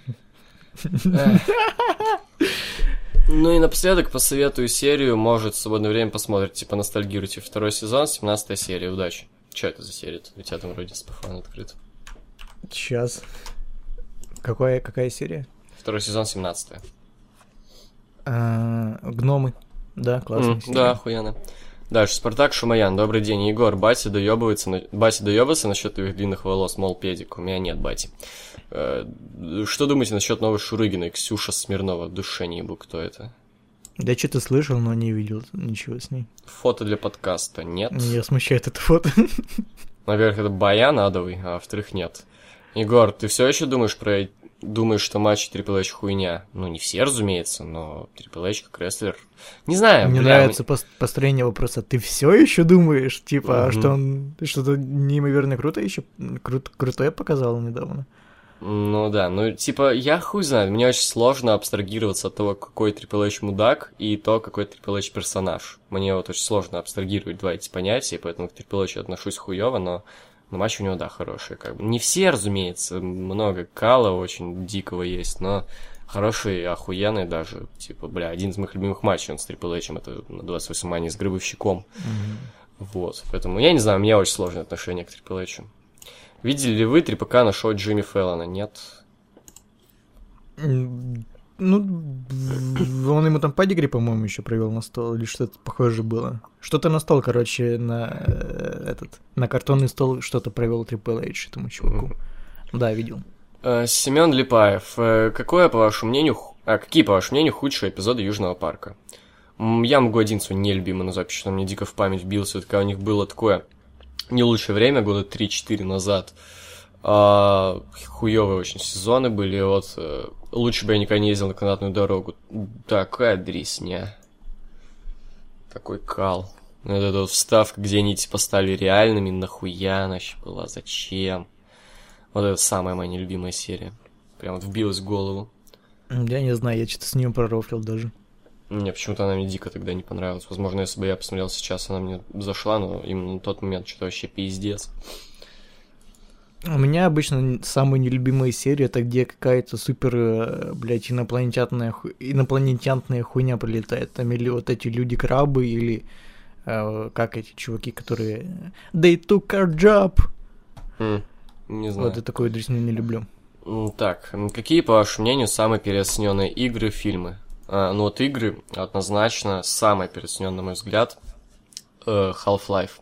Ну и напоследок посоветую серию, может, в свободное время посмотрите, типа ностальгируйте. Второй сезон, 17 серия, удачи. Че это за серия? У тебя там вроде спафан открыт. Сейчас. Какая, какая серия? Второй сезон, 17 А, гномы. Да, М, серия. Да, охуенно. Дальше, Спартак Шумаян, добрый день, Егор, батя доебывается, на... батя доебывается насчет твоих длинных волос, мол, педик, у меня нет бати. Э, Что думаете насчет новой Шурыгиной, Ксюша Смирнова, душе не ебу, кто это? Я что-то слышал, но не видел ничего с ней. Фото для подкаста нет. Меня смущает это фото. Во-первых, это Баян адовый, а во-вторых, нет. Егор, ты все еще думаешь про... Думаешь, что матч Triple H хуйня? Ну, не все, разумеется, но Triple H как рестлер... Не знаю, Мне бля, нравится пос- построение вопроса. Ты все еще думаешь, типа, Мгм. что он что-то неимоверно круто еще крут- крутое показал недавно? Ну да, ну типа я хуй знает, мне очень сложно абстрагироваться от того, какой Triple H мудак и то, какой Triple H персонаж. Мне вот очень сложно абстрагировать два эти понятия, поэтому к Triple H отношусь хуёво, но, но матч у него, да, хороший. Как бы. Не все, разумеется, много кала очень дикого есть, но хороший, охуенный даже. Типа, бля, один из моих любимых матчей он с Triple H, это на 28 мани с Гробовщиком. Вот, поэтому я не знаю, у меня очень сложное отношение к Triple H. Видели ли вы 3ПК на шоу Джимми Фэллона? Нет. Ну, он ему там падигри, по-моему, еще провел на стол, или что-то похоже было. Что-то на стол, короче, на э, этот, на картонный стол что-то провел Triple H этому чуваку. Да, видел. Э, Семен Липаев, э, какое, по вашему мнению, а, какие, по вашему мнению, худшие эпизоды Южного парка? Я могу один свой нелюбимый назвать, потому что мне дико в память вбился, когда у них было такое не лучшее время, года 3-4 назад. А, хуёвые очень сезоны были, вот лучше бы я никогда не ездил на канатную дорогу. Такая дресня. Такой кал. Вот эта вот вставка, где они типа стали реальными, нахуя она ещё была, зачем? Вот это самая моя нелюбимая серия. Прям вот вбилась в голову. Я не знаю, я что-то с ним пророфлил даже. Мне почему-то она мне дико тогда не понравилась. Возможно, если бы я посмотрел сейчас, она мне зашла, но именно на тот момент что-то вообще пиздец. У меня обычно н- самые нелюбимые серии это где какая-то супер, э, блядь, инопланетянная, ху... инопланетянная хуйня прилетает. Там или вот эти люди-крабы, или э, как эти чуваки, которые... They took our job! М, не знаю. Вот и такую дресню не люблю. Так, какие, по вашему мнению, самые переоцененные игры, фильмы? А, ну вот игры однозначно самый операционный, на мой взгляд, э, Half-Life.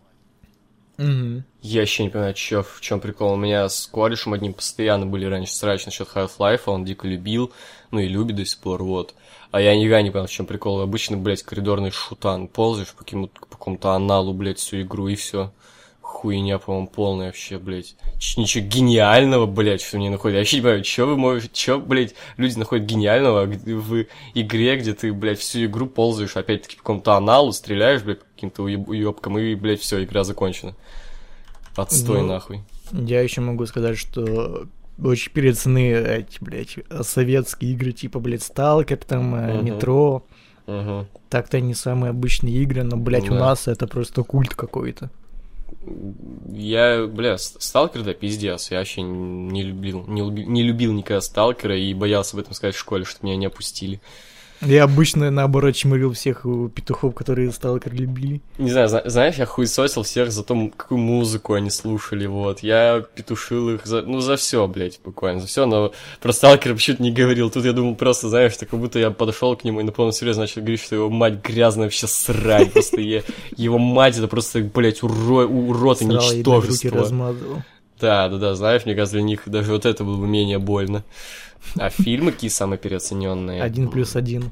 Мгм. Я вообще не понимаю, чё, в чем прикол. У меня с корешем одним постоянно были раньше срач насчет Half-Life, он дико любил, ну и любит до сих пор, вот. А я никогда не понял, в чем прикол. Обычно, блядь, коридорный шутан. Ползаешь по какому-то, по аналу, блядь, всю игру, и все. Хуйня, по-моему, полная вообще, блядь. Ничего гениального, блядь, что мне находят. Я вообще не понимаю, чё вы можете, чё, блядь, люди находят гениального в игре, где ты, блядь, всю игру ползаешь, опять-таки, по какому-то аналу, стреляешь, блядь, каким-то уеб- уёбкам, и, блядь, все, игра закончена. Отстой, Ну, нахуй. Я еще могу сказать, что очень переоценены эти, блядь, советские игры, типа, блядь, Сталкер, там, Мгм. Метро. Мгм. Так-то они самые обычные игры, но, блядь, у Да. нас это просто культ какой-то. Я, бля, Сталкер, да, пиздец. Я вообще не любил, не, люби- не любил никогда Сталкера и боялся об этом сказать в школе, что меня не опустили. Я обычно, наоборот, чмырил всех петухов, которые Сталкер любили. Не знаю, зна- знаешь, я хуесосил всех за то, какую музыку они слушали, вот. Я петушил их за, ну, за все, блядь, буквально, за все, но про Сталкера почему-то не говорил. Тут я думал просто, знаешь, так как будто я подошел к нему и на полном серьезе начал говорить, что его мать грязная вообще срань, просто его мать это просто, блядь, уро, урод и ничтожество. Да, да, да, знаешь, мне кажется, для них даже вот это было бы менее больно. А фильмы какие самые переоцененные? Один плюс один.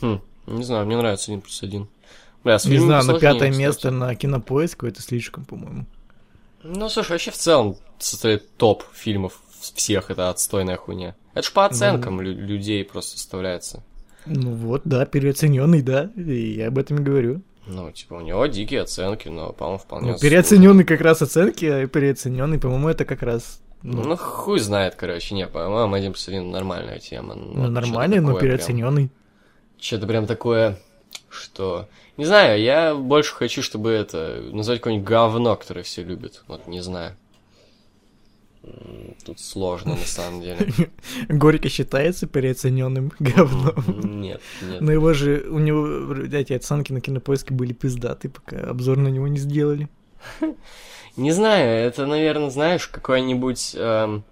Хм, не знаю, мне нравится один плюс один. Бля, с Не знаю, посложнее, пятое место на кинопоиску это слишком, по-моему. Ну, слушай, вообще в целом состоит топ фильмов всех, это отстойная хуйня. Это ж по оценкам лю- людей просто составляется. Ну вот, да, переоцененный, да, и я об этом и говорю. Ну, типа, у него дикие оценки, но, по-моему, вполне... Ну, переоцененный как раз оценки, а переоцененный, по-моему, это как раз. Ну, Ну, хуй знает, короче, не, по-моему, один плюс один нормальная тема. ну, нормальный, но переоцененный. Что-то прям такое, что... Не знаю, я больше хочу, чтобы это... Назвать какое-нибудь говно, которое все любят. Вот, не знаю. Тут сложно, на самом деле. Горько считается переоцененным говном. Нет, нет. Но его же, у него, эти оценки на кинопоиске были пиздаты, пока обзор на него не сделали. Не знаю, это, наверное, знаешь, какое-нибудь... эм,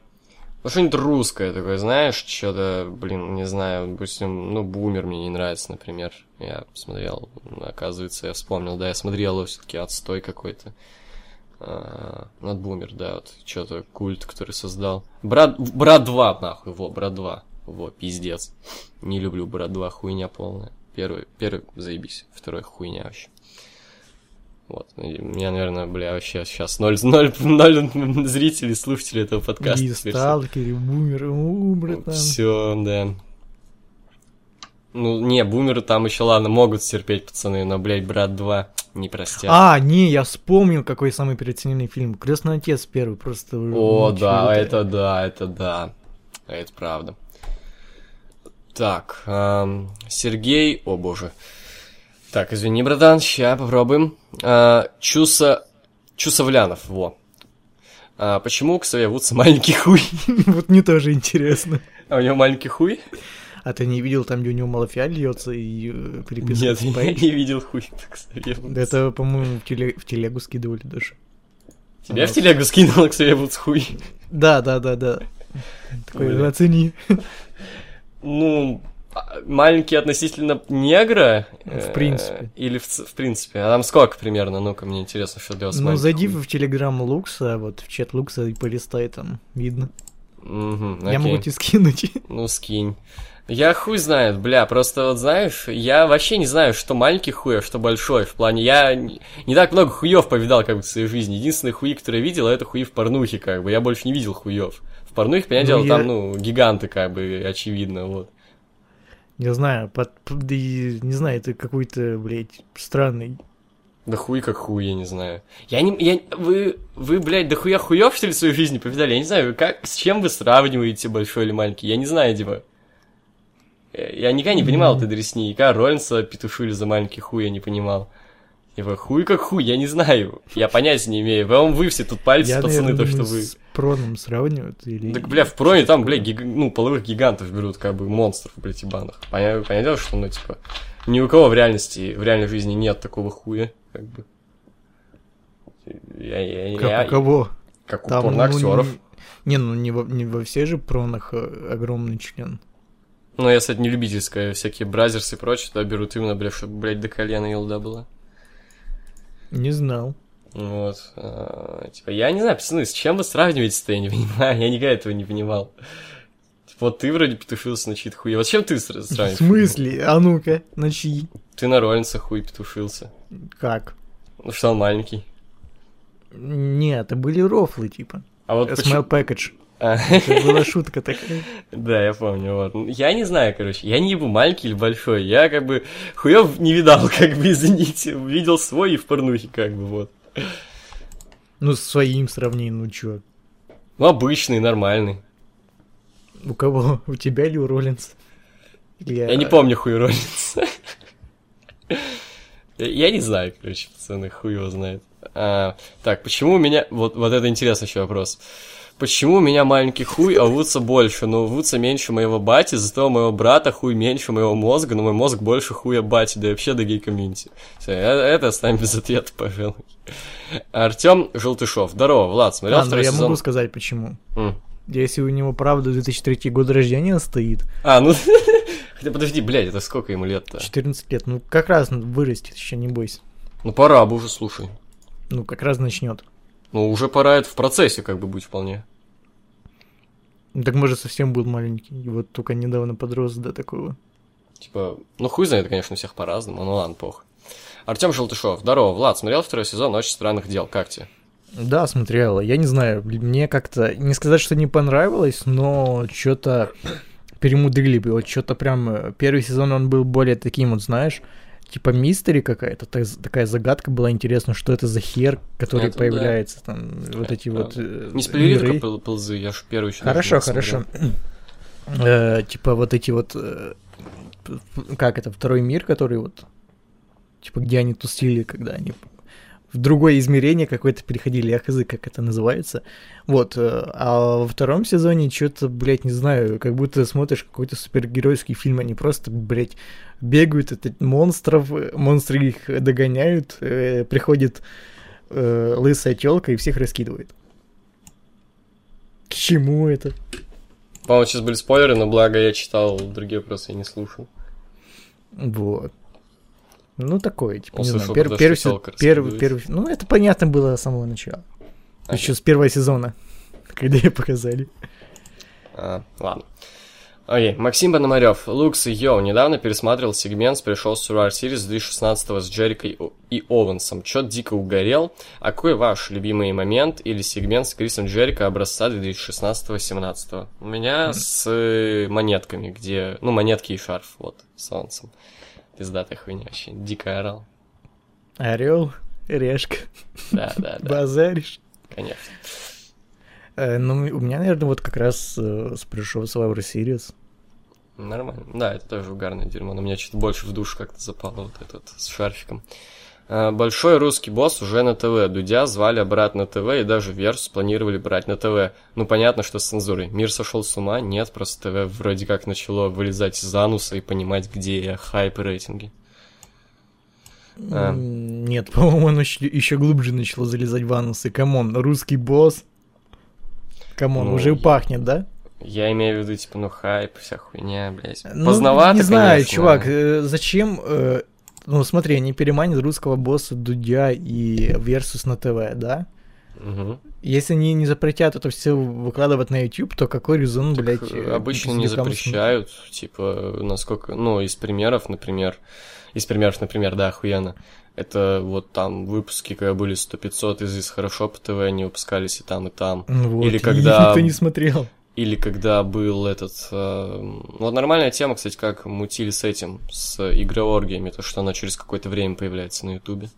ну, что-нибудь русское такое, знаешь, что-то, блин, не знаю, допустим, ну, Бумер мне не нравится, например. Я смотрел, оказывается, я вспомнил, да, я смотрел его все-таки отстой какой-то. А, Над Бумер, да, вот, что-то культ, который создал. Брат, Брат 2, нахуй, во, Брат 2. Во, пиздец. Не люблю Брат 2, хуйня полная. Первый, первый, заебись, второй хуйня вообще. Вот, меня, наверное, бля, вообще сейчас ноль, ноль, ноль зрителей, слушателей этого подкаста. И сталкер, и бумер, у, братан. Все, да. Ну, не, бумеры там еще, ладно, могут стерпеть, пацаны, но, блядь, брат 2 не простят. А, не, я вспомнил, какой самый переоцененный фильм. Крестный отец первый, просто. О, да, это да, это да. Это правда. Так, ам, Сергей, о боже. Так, извини, братан, ща попробуем. А, Чуса... Чусовлянов, во. А, почему к зовутся маленький хуй? Вот мне тоже интересно. А у него маленький хуй? А ты не видел там, где у него малафия льется и э, Нет, переписывается я Спайк? не видел хуй. Да это, по-моему, в, теле- в телегу скидывали даже. Тебя в телегу скинул к зовутся хуй? Да, да, да, да. Такой, оцени. Ну, а, маленький относительно негра? В э, принципе. Или в, в принципе? А там сколько примерно? Ну-ка, мне интересно, что для вас Ну, зайди хуй. в телеграм Лукса, вот в чат Лукса и полистай, там видно. Мгм, Я могу окей. тебе скинуть. Ну, скинь. Я хуй знает, бля, просто вот знаешь, я вообще не знаю, что маленький хуй, а что большой. В плане, я не, так много хуев повидал, как бы, в своей жизни. Единственные хуи, которые я видел, это хуи в порнухе, как бы. Я больше не видел хуев. В порнухе, понятное Ну, дело, я- там, ну, гиганты, как бы, очевидно, вот. Не знаю, под, не знаю, это какой-то, блядь, странный. Да хуй как хуй, я не знаю. Я не... Я, вы, вы, блядь, да хуя хуев, что ли, в своей жизни повидали? Я не знаю, как, с чем вы сравниваете большой или маленький? Я не знаю, типа. Я, никогда не понимал этой дресни. И когда Роллинса петушили за маленький хуй, я не понимал. Типа, хуй как хуй, я не знаю. Я понятия не имею. Вам вы все тут пальцы, Я, пацаны, наверное, то, что вы... с проном сравнивают или... Так, бля, в проне там, бля, гиг- ну, половых гигантов берут, как бы, монстров, блядь, ебаных. Понятно, понятно, что, ну, типа, ни у кого в реальности, в реальной жизни нет такого хуя, как бы. Я, я, Как я- у кого? Как у Там, ну, порноактеров. не, не, ну не во, не во всех же пронах э, огромный член. Ну, если это не любительская, всякие бразерсы и прочее, то берут именно, бля, чтобы, блядь, до колена елда была. Не знал. Вот. а, типа, я не знаю, пацаны, с чем вы сравниваете-то, я не понимаю. Я никогда этого не понимал. Типа, вот ты вроде петушился на чьи-то хуи. Вот с чем ты сра- В сравниваешь? смысле? А ну-ка, на чьи? Ты на Роллинса хуй петушился. Как? Ну, что он маленький. Нет, это были рофлы, типа. А вот Smell почему... package. Это была шутка такая. Да, я помню, вот. Я не знаю, короче, я не ебу, маленький или большой. Я как бы хуев не видал, как бы, извините. Видел свой и в порнухе, как бы, вот. Ну, с своим сравнением, ну чё? Ну, обычный, нормальный. У кого? У тебя или у Роллинса? Или Я не помню хуй Роллинса. Я я не знаю, короче, пацаны, хуй его знает. А, так, почему у меня... Вот, вот это интересный еще вопрос. Почему у меня маленький хуй, а у Вудса больше? Но у Вудса меньше моего бати, зато у моего брата хуй меньше моего мозга, но мой мозг больше хуя бати, да и вообще до гей-комьюнити. Всё, э- это оставим без ответа, пожалуй. Артем Желтышов. Здорово, Влад, смотрел А, ну второй я сезон? могу сказать почему. М. Если у него, правда, 2003 год рождения стоит, А, ну... Хотя подожди, блядь, это сколько ему лет-то? 14 лет, ну как раз вырастет еще, не бойся. Ну пора бы уже, слушай. Ну, как раз начнет. Ну, уже пора это в процессе как бы быть вполне. Так может совсем был маленький. И вот только недавно подрос до такого. Типа, ну хуй знает, конечно, у всех по-разному, ну ладно, похуй. Артем Желтышов, здорово, Влад, смотрел второй сезон «Очень странных дел», как тебе? Да, смотрела. Я не знаю, мне как-то... Не сказать, что не понравилось, но что-то перемудрили бы. Вот что-то прям... э, Первый сезон он был более таким вот, знаешь, типа мистери какая-то, та- такая загадка была интересна, что это за хер, который Это да. появляется, там, вот эти Это вот... э, Не спойлери только пол- ползы, я ж первый еще Хорошо, хорошо. Э, Типа вот эти вот... э, Как это, второй мир, который вот... Типа где они тусили, когда они в другое измерение какое-то переходили, я хз, как это называется. Вот, э, а во втором сезоне что-то, блядь, не знаю, как будто смотришь какой-то супергеройский фильм, они просто, блядь, бегают от монстров, монстры их догоняют, э, приходит э, лысая телка и всех раскидывает. К чему это? По-моему, сейчас были спойлеры, но благо я читал другие вопросы, я не слушал. Вот. Ну, такое, типа, Он не знаю, пер- первый, раскидывает. первый, ну, это понятно было с самого начала. А, Еще с первого сезона, когда ее показали. А, ладно. Окей, Максим Пономарев. Лукс и Йоу. Недавно пересматривал сегмент с пришел Survivor Series 2016 с Джерикой и Оуэнсом. Чё-то дико угорел. А какой ваш любимый момент или сегмент с Крисом Джерика образца 2016-17? У меня с э, монетками, где... Ну, монетки и шарф, вот, с солнцем. Пиздатая хуйня вообще. Дико орал. Орел, решка, Да, да, да, базаришь. конечно. Э, ну, у меня, наверное, вот как раз э, с пришел Survivor Series. Нормально. Да, это тоже угарное дерьмо, но мне чуть больше в душу как-то запало вот этот с шарфиком. А, Большой русский босс уже на ТВ. Дудя звали обратно на ТВ и даже Версус планировали брать на ТВ. Ну, понятно, что с цензурой. Мир сошел с ума? Нет, просто ТВ вроде как начало вылезать из ануса и понимать, где хайп и рейтинги. А. Нет, по-моему, оно еще глубже начало залезать в анусы. Come on, русский босс. Камон, Ну, уже пахнет, да? Я имею в виду, типа, ну, хайп, вся хуйня, блядь. Ну, Поздновато, Не знаю, конечно. чувак, э, зачем... э, ну, смотри, они переманят русского босса Дудя и Версус на ТВ, да? Мгм. Если они не запретят это все выкладывать на YouTube, то какой резон, Так, блядь... э, обычно не запрещают, типа, насколько, ну, из примеров, например, из примеров, например, да, охуенно, это вот там выпуски, когда были 100-500 из, из Хорошо по ТВ, они выпускались и там, и там. Ну вот, Или когда- Никто не смотрел. Или когда был этот... э, вот нормальная тема, кстати, как мутили с этим, с игрооргиями, то, что она через какое-то время появляется на Ютубе.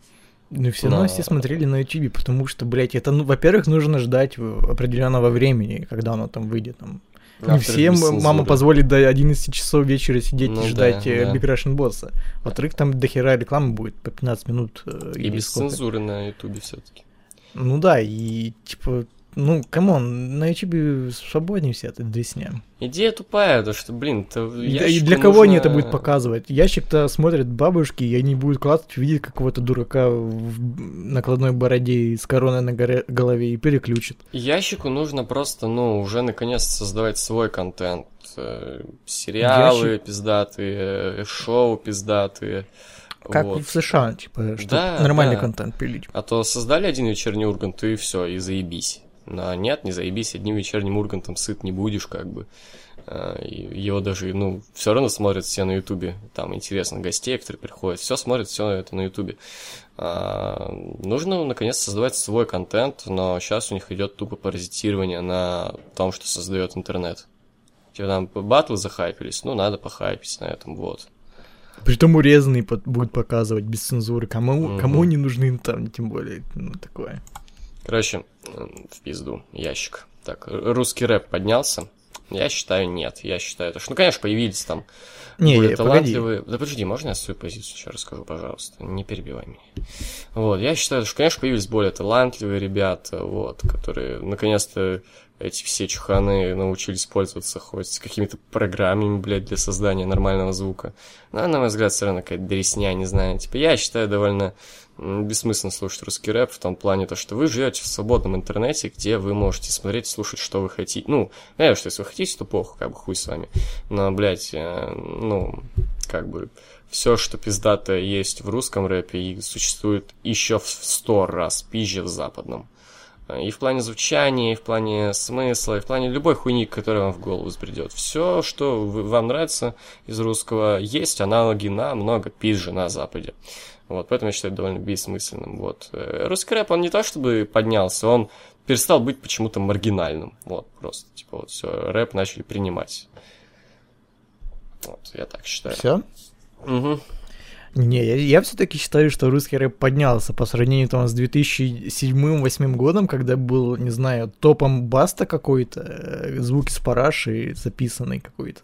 Ну, все равно Но- все смотрели на YouTube, потому что, блядь, это, ну, во-первых, нужно ждать в- определенного времени, когда оно там выйдет. Там. Не всем мама позволит до 11 часов вечера сидеть Ну и ждать да, э, да. Big Russian Boss а. Во-вторых, там дохера рекламы будет по 15 минут. э, И без сколько. цензуры на Ютубе все таки Ну да, и типа ну, come on, на ютубе свободнее все это дресня. Идея тупая, то что, блин, то и для кого они это будут показывать? Ящик-то смотрят бабушки, и они будут классить, видеть какого-то дурака в накладной бороде с короной на горе- голове и переключат. Ящику нужно просто, ну, уже наконец создавать свой контент. Э, Сериалы Ящик- пиздатые, э, шоу пиздатые. Как вот. в США, типа, чтобы Да, нормальный да. контент пилить. А то создали один вечерний Ургант, и все, и заебись. Но нет, не заебись, одним вечерним Ургантом сыт не будешь, как бы. А, Его даже, ну, все равно смотрят все на Ютубе. Там интересно, гостей, которые приходят, все смотрят, все это на Ютубе. А, Нужно, наконец, создавать свой контент, но сейчас у них идет тупо паразитирование на том, что создает интернет. Типа там батлы захайпились, ну, надо похайпить на этом, вот. Притом урезанный под- будут показывать без цензуры. Кому, Мгм. кому не нужны там, тем более, ну, такое. Короче, в пизду, ящик. Так, русский рэп поднялся? Я считаю, нет. Я считаю, то, что, ну, конечно, появились там Не, более я- погоди. талантливые... Да подожди, можно я свою позицию сейчас расскажу, пожалуйста? Не перебивай меня. Вот, я считаю, что, конечно, появились более талантливые ребята, вот, которые, наконец-то, эти все чуханы научились пользоваться хоть какими-то программами, блядь, для создания нормального звука. Но, на мой взгляд, все равно какая-то дресня, не знаю. Типа, я считаю довольно бессмысленно слушать русский рэп в том плане, то, что вы живете в свободном интернете, где вы можете смотреть, слушать, что вы хотите. Ну, я что если вы хотите, то плохо, как бы хуй с вами. Но, блядь, э, ну, как бы все, что пиздато есть в русском рэпе, и существует еще в сто раз пизже в западном. Э, И в плане звучания, и в плане смысла, и в плане любой хуйни, которая вам в голову взбредет. Все, что вам нравится из русского, есть аналоги намного пизже на Западе. Вот, поэтому я считаю довольно бессмысленным. Вот. Э, Русский рэп, он не то чтобы поднялся, он перестал быть почему-то маргинальным. Вот, просто, типа, вот все, рэп начали принимать. Вот, я так считаю. Все? Мгм. Не, я, я все-таки считаю, что русский рэп поднялся по сравнению там с 2007-2008 годом, когда был, не знаю, топом Баста какой-то, э, звуки с параши записанный какой-то.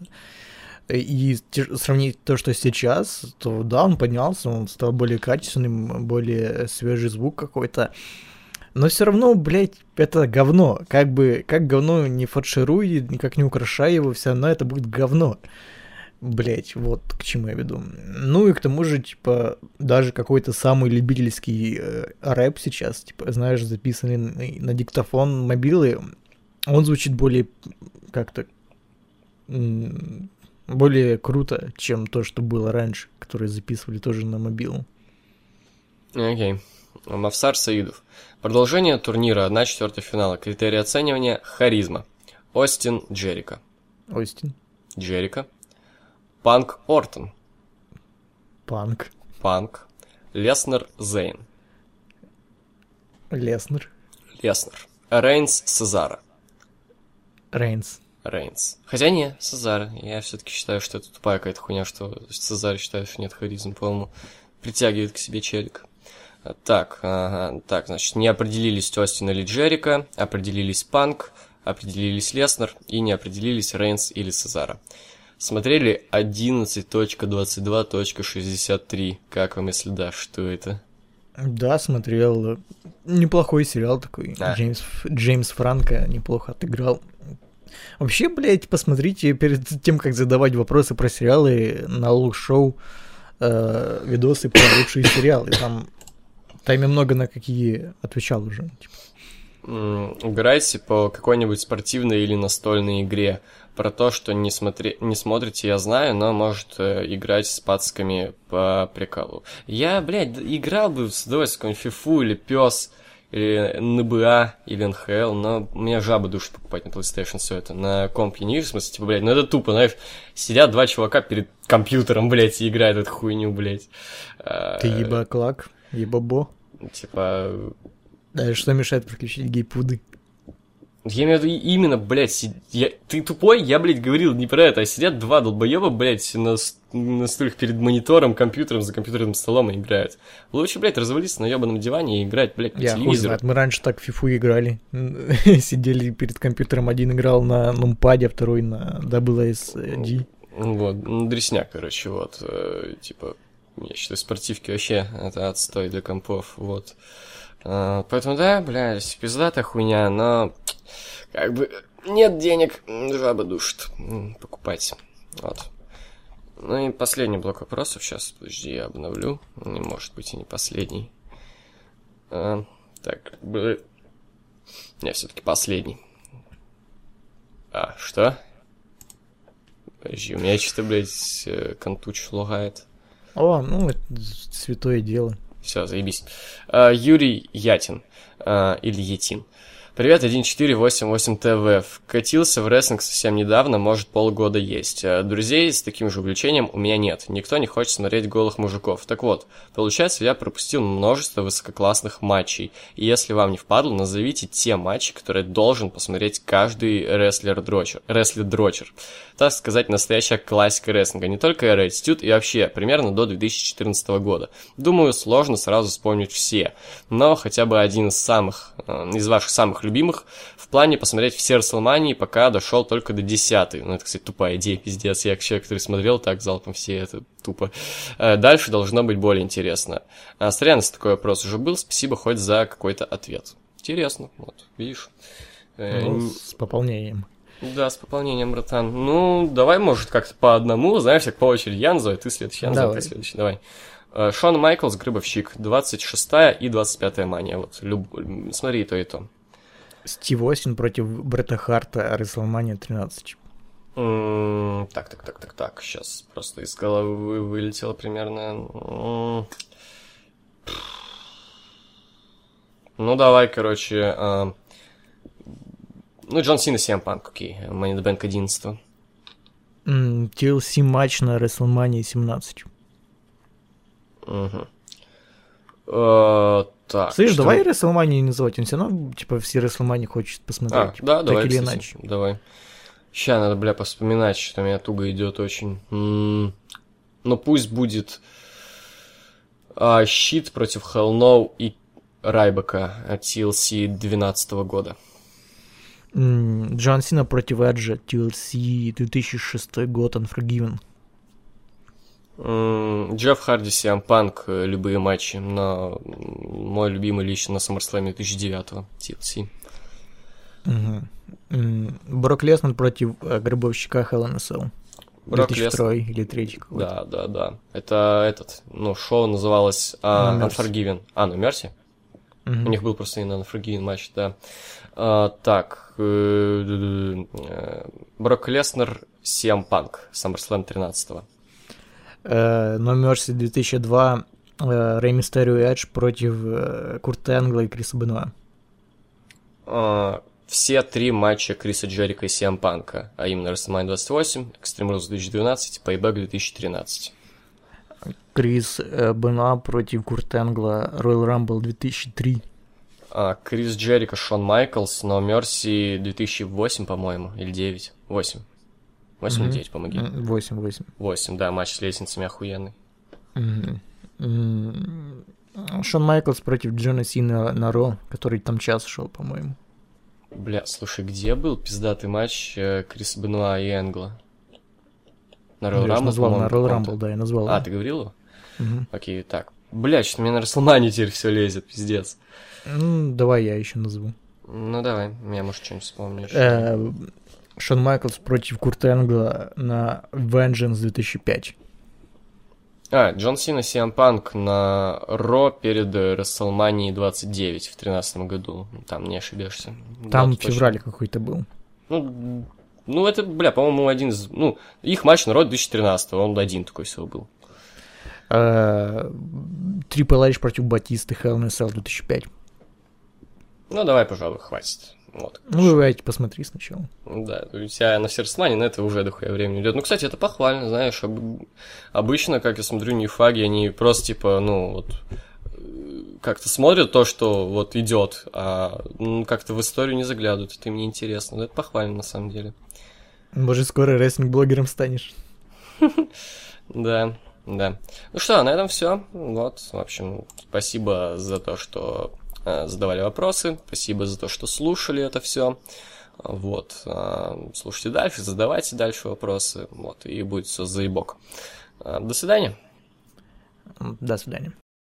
И сравнить то, что сейчас, то да, он поднялся, он стал более качественным, более свежий звук какой-то. Но все равно, блядь, это говно. Как бы, как говно не фаршируй, никак не украшай его, все равно это будет говно. Блять, вот к чему я веду. Ну и к тому же, типа, даже какой-то самый любительский э, рэп сейчас, типа, знаешь, записанный на, диктофон мобилы, он звучит более как-то более круто, чем то, что было раньше, которые записывали тоже на мобилу. Окей. Мавсар Саидов. Продолжение турнира 1-4 финала. Критерии оценивания – харизма. Остин Джерика. Остин, Джерика. Панк Ортон. Панк, Панк. Леснер Зейн. Леснер, Леснер. Рейнс Сезара. Рейнс. Рейнс. Хотя не, Сезар. Я все-таки считаю, что это тупая какая-то хуйня, что Сезар считает, что нет харизмы, по-моему, притягивает к себе челик. А, Так, ага, так, значит, не определились Остин или Джерика, определились Панк, определились Леснер и не определились Рейнс или Сезара. Смотрели 11.22.63. Как вам, если да, что это? Да, смотрел. Неплохой сериал такой. Да. Джеймс, Джеймс Франко неплохо отыграл. Вообще, блядь, посмотрите перед тем, как задавать вопросы про сериалы на лук-шоу э, видосы про лучшие сериалы. Там, там я много на какие отвечал уже. типа. М, Играйте по какой-нибудь спортивной или настольной игре. Про то, что не, смотри... не смотрите, я знаю, но может э, играть с пацками по приколу. Я, блядь, играл бы с удовольствием фифу или пес, или НБА, или НХЛ, но у меня жаба душит покупать на PlayStation все это. На комп я не вижу, в смысле, типа, блядь, ну это тупо, знаешь, сидят два чувака перед компьютером, блядь, и играют эту хуйню, блядь. А, Ты ебаклак, ебабо. Типа, Да, что мешает приключить гейпуды? Я имею в виду именно, блядь, я... ты тупой, я, блядь, говорил не про это, а сидят два долбоеба, блядь, на, на стульях перед монитором, компьютером, за компьютерным столом и играют. Лучше, блядь, развалиться на ебаном диване и играть, блядь, по Я хуй телевизору. знает, мы раньше так в фифу играли. Сидели перед компьютером, один играл на нумпаде, а второй на WSD. Вот, ну, дресня, короче, вот, э, типа, я считаю, спортивки вообще это отстой для компов, вот. А, поэтому, да, блядь, пиздатая хуйня, но как бы нет денег, жаба душит покупать. Вот. Ну и последний блок вопросов. Сейчас, подожди, я обновлю. Не может быть и не последний. А, так, бы... Не, все-таки последний. А, что? Подожди, у меня что-то, блядь, э, контуч лагает. О, ну, это святое дело. Все, заебись. А, Юрий Ятин. А, или Етин. Привет, 1488 ТВ. Вкатился в рестлинг совсем недавно, может полгода есть. А друзей с таким же увлечением у меня нет. Никто не хочет смотреть голых мужиков. Так вот, получается, я пропустил множество высококлассных матчей. И если вам не впадло, назовите те матчи, которые должен посмотреть каждый рестлер-дрочер. Рестлер-дрочер. Так сказать, настоящая классика рестлинга. Не только Era Attitude и вообще, примерно до 2014 года. Думаю, сложно сразу вспомнить все. Но хотя бы один из самых, э, из ваших самых любимых в плане посмотреть все Расселмании, пока дошел только до 10 Ну, это, кстати, тупая идея, пиздец. Я, человек, который смотрел так залпом все, это тупо. Э, дальше должно быть более интересно. А, такой вопрос уже был. Спасибо хоть за какой-то ответ. Интересно, вот, видишь. Э, ну, с пополнением. Да, с пополнением, братан. Ну, давай, может, как-то по одному, знаешь, как по очереди. Я называю, ты следующий, я называю, ты следующий. Давай. Э, Шон Майклс, Грыбовщик, 26 и 25 мания. Вот, люб... смотри и то, и то. Стив Осин против Бретта Харта, Рестлмания 13. Mm, так, так, так, так, так. Сейчас просто из головы вылетело примерно. Mm. Ну, давай, короче. Э, ну, Джон Сина, Сиам Панк, окей. Money the Bank 11. Mm, TLC матч на WrestleMania 17. Угу. Uh, так. Слышь, что... давай WrestleMania не называть, он все равно, типа, все WrestleMania хочет посмотреть. А, да, так давай, или кстати, иначе. Давай. Сейчас надо, бля, поспоминать, что у меня туго идет очень. М-м- ну пусть будет а, щит против Hell No и Райбека от TLC 12 года. Джон Сина против Эджа, TLC 2006 год, Unforgiven. Джефф Харди, Сиам Панк, э, любые матчи, но мой любимый лично на SummerSlam 2009 TLC. Угу. Брок Леснер против э, гробовщика in a Cell. Брок 2002 Лес... или третий Да, да, да. Это этот, ну, шоу называлось uh, no Unforgiven. А, ну, Мерси? У них был просто и на Unforgiven матч, да. Uh, так, uh, Брок Леснер, Сиам Панк, SummerSlam 13 -го. Uh, No Mercy 2002, uh, Рэй Мистерио и Эдж против uh, Курта Энгла и Криса Бенуа. Uh, все три матча Криса Джерика и Сиам Панка, а именно WrestleMania 28, Extreme Rules 2012, Payback 2013. Крис э, Бенуа против Курта Энгла, Royal Rumble 2003. А, Крис Джерика, Шон Майклс, но Мерси 2008, по-моему, или 9? 8. 8 или 9, помоги. 8, 8. 8, да, матч с лестницами охуенный. Шон Майклс против Джона Сина на Ро, который там час шел, по-моему. Бля, слушай, где был пиздатый матч э, Крис Бенуа и Энгла? На Royal Rumble, назвал, на Royal Rumble, да, я назвал. А, ты говорил его? Угу. Окей, так. Бля, что-то мне на Расселмане теперь все лезет, пиздец. Ну, давай я еще назову. Ну, давай, я, может, что-нибудь вспомнишь. Э, Шон Майклс против Курта Энгла на Vengeance 2005. А, Джон Сина Сиам Панк на Ро перед WrestleMania 29 в 2013 году. Там не ошибешься. Там в феврале какой-то был. Ну, ну, это, бля, по-моему, один из... Ну, их матч на Ро 2013, он один такой всего был. Трипл Эйдж против Батисты Hell in a Cell 2005. Ну, давай, пожалуй, хватит. Вот, ну, давайте посмотри сначала. Да, у тебя на Серсмане на это уже дохуя времени идет. Ну, кстати, это похвально, знаешь, об... обычно, как я смотрю, не фаги, они просто, типа, ну, вот, как-то смотрят то, что вот идет, а ну, как-то в историю не заглядывают, это им не интересно. Но это похвально, на самом деле. Может, скоро рестлинг-блогером станешь. Да, да. Ну что, на этом все. Вот, в общем, спасибо за то, что Э, задавали вопросы. Спасибо за то, что слушали это все. Вот. Э, слушайте дальше, задавайте дальше вопросы. Вот. И будет все заебок. Э, до свидания. До свидания.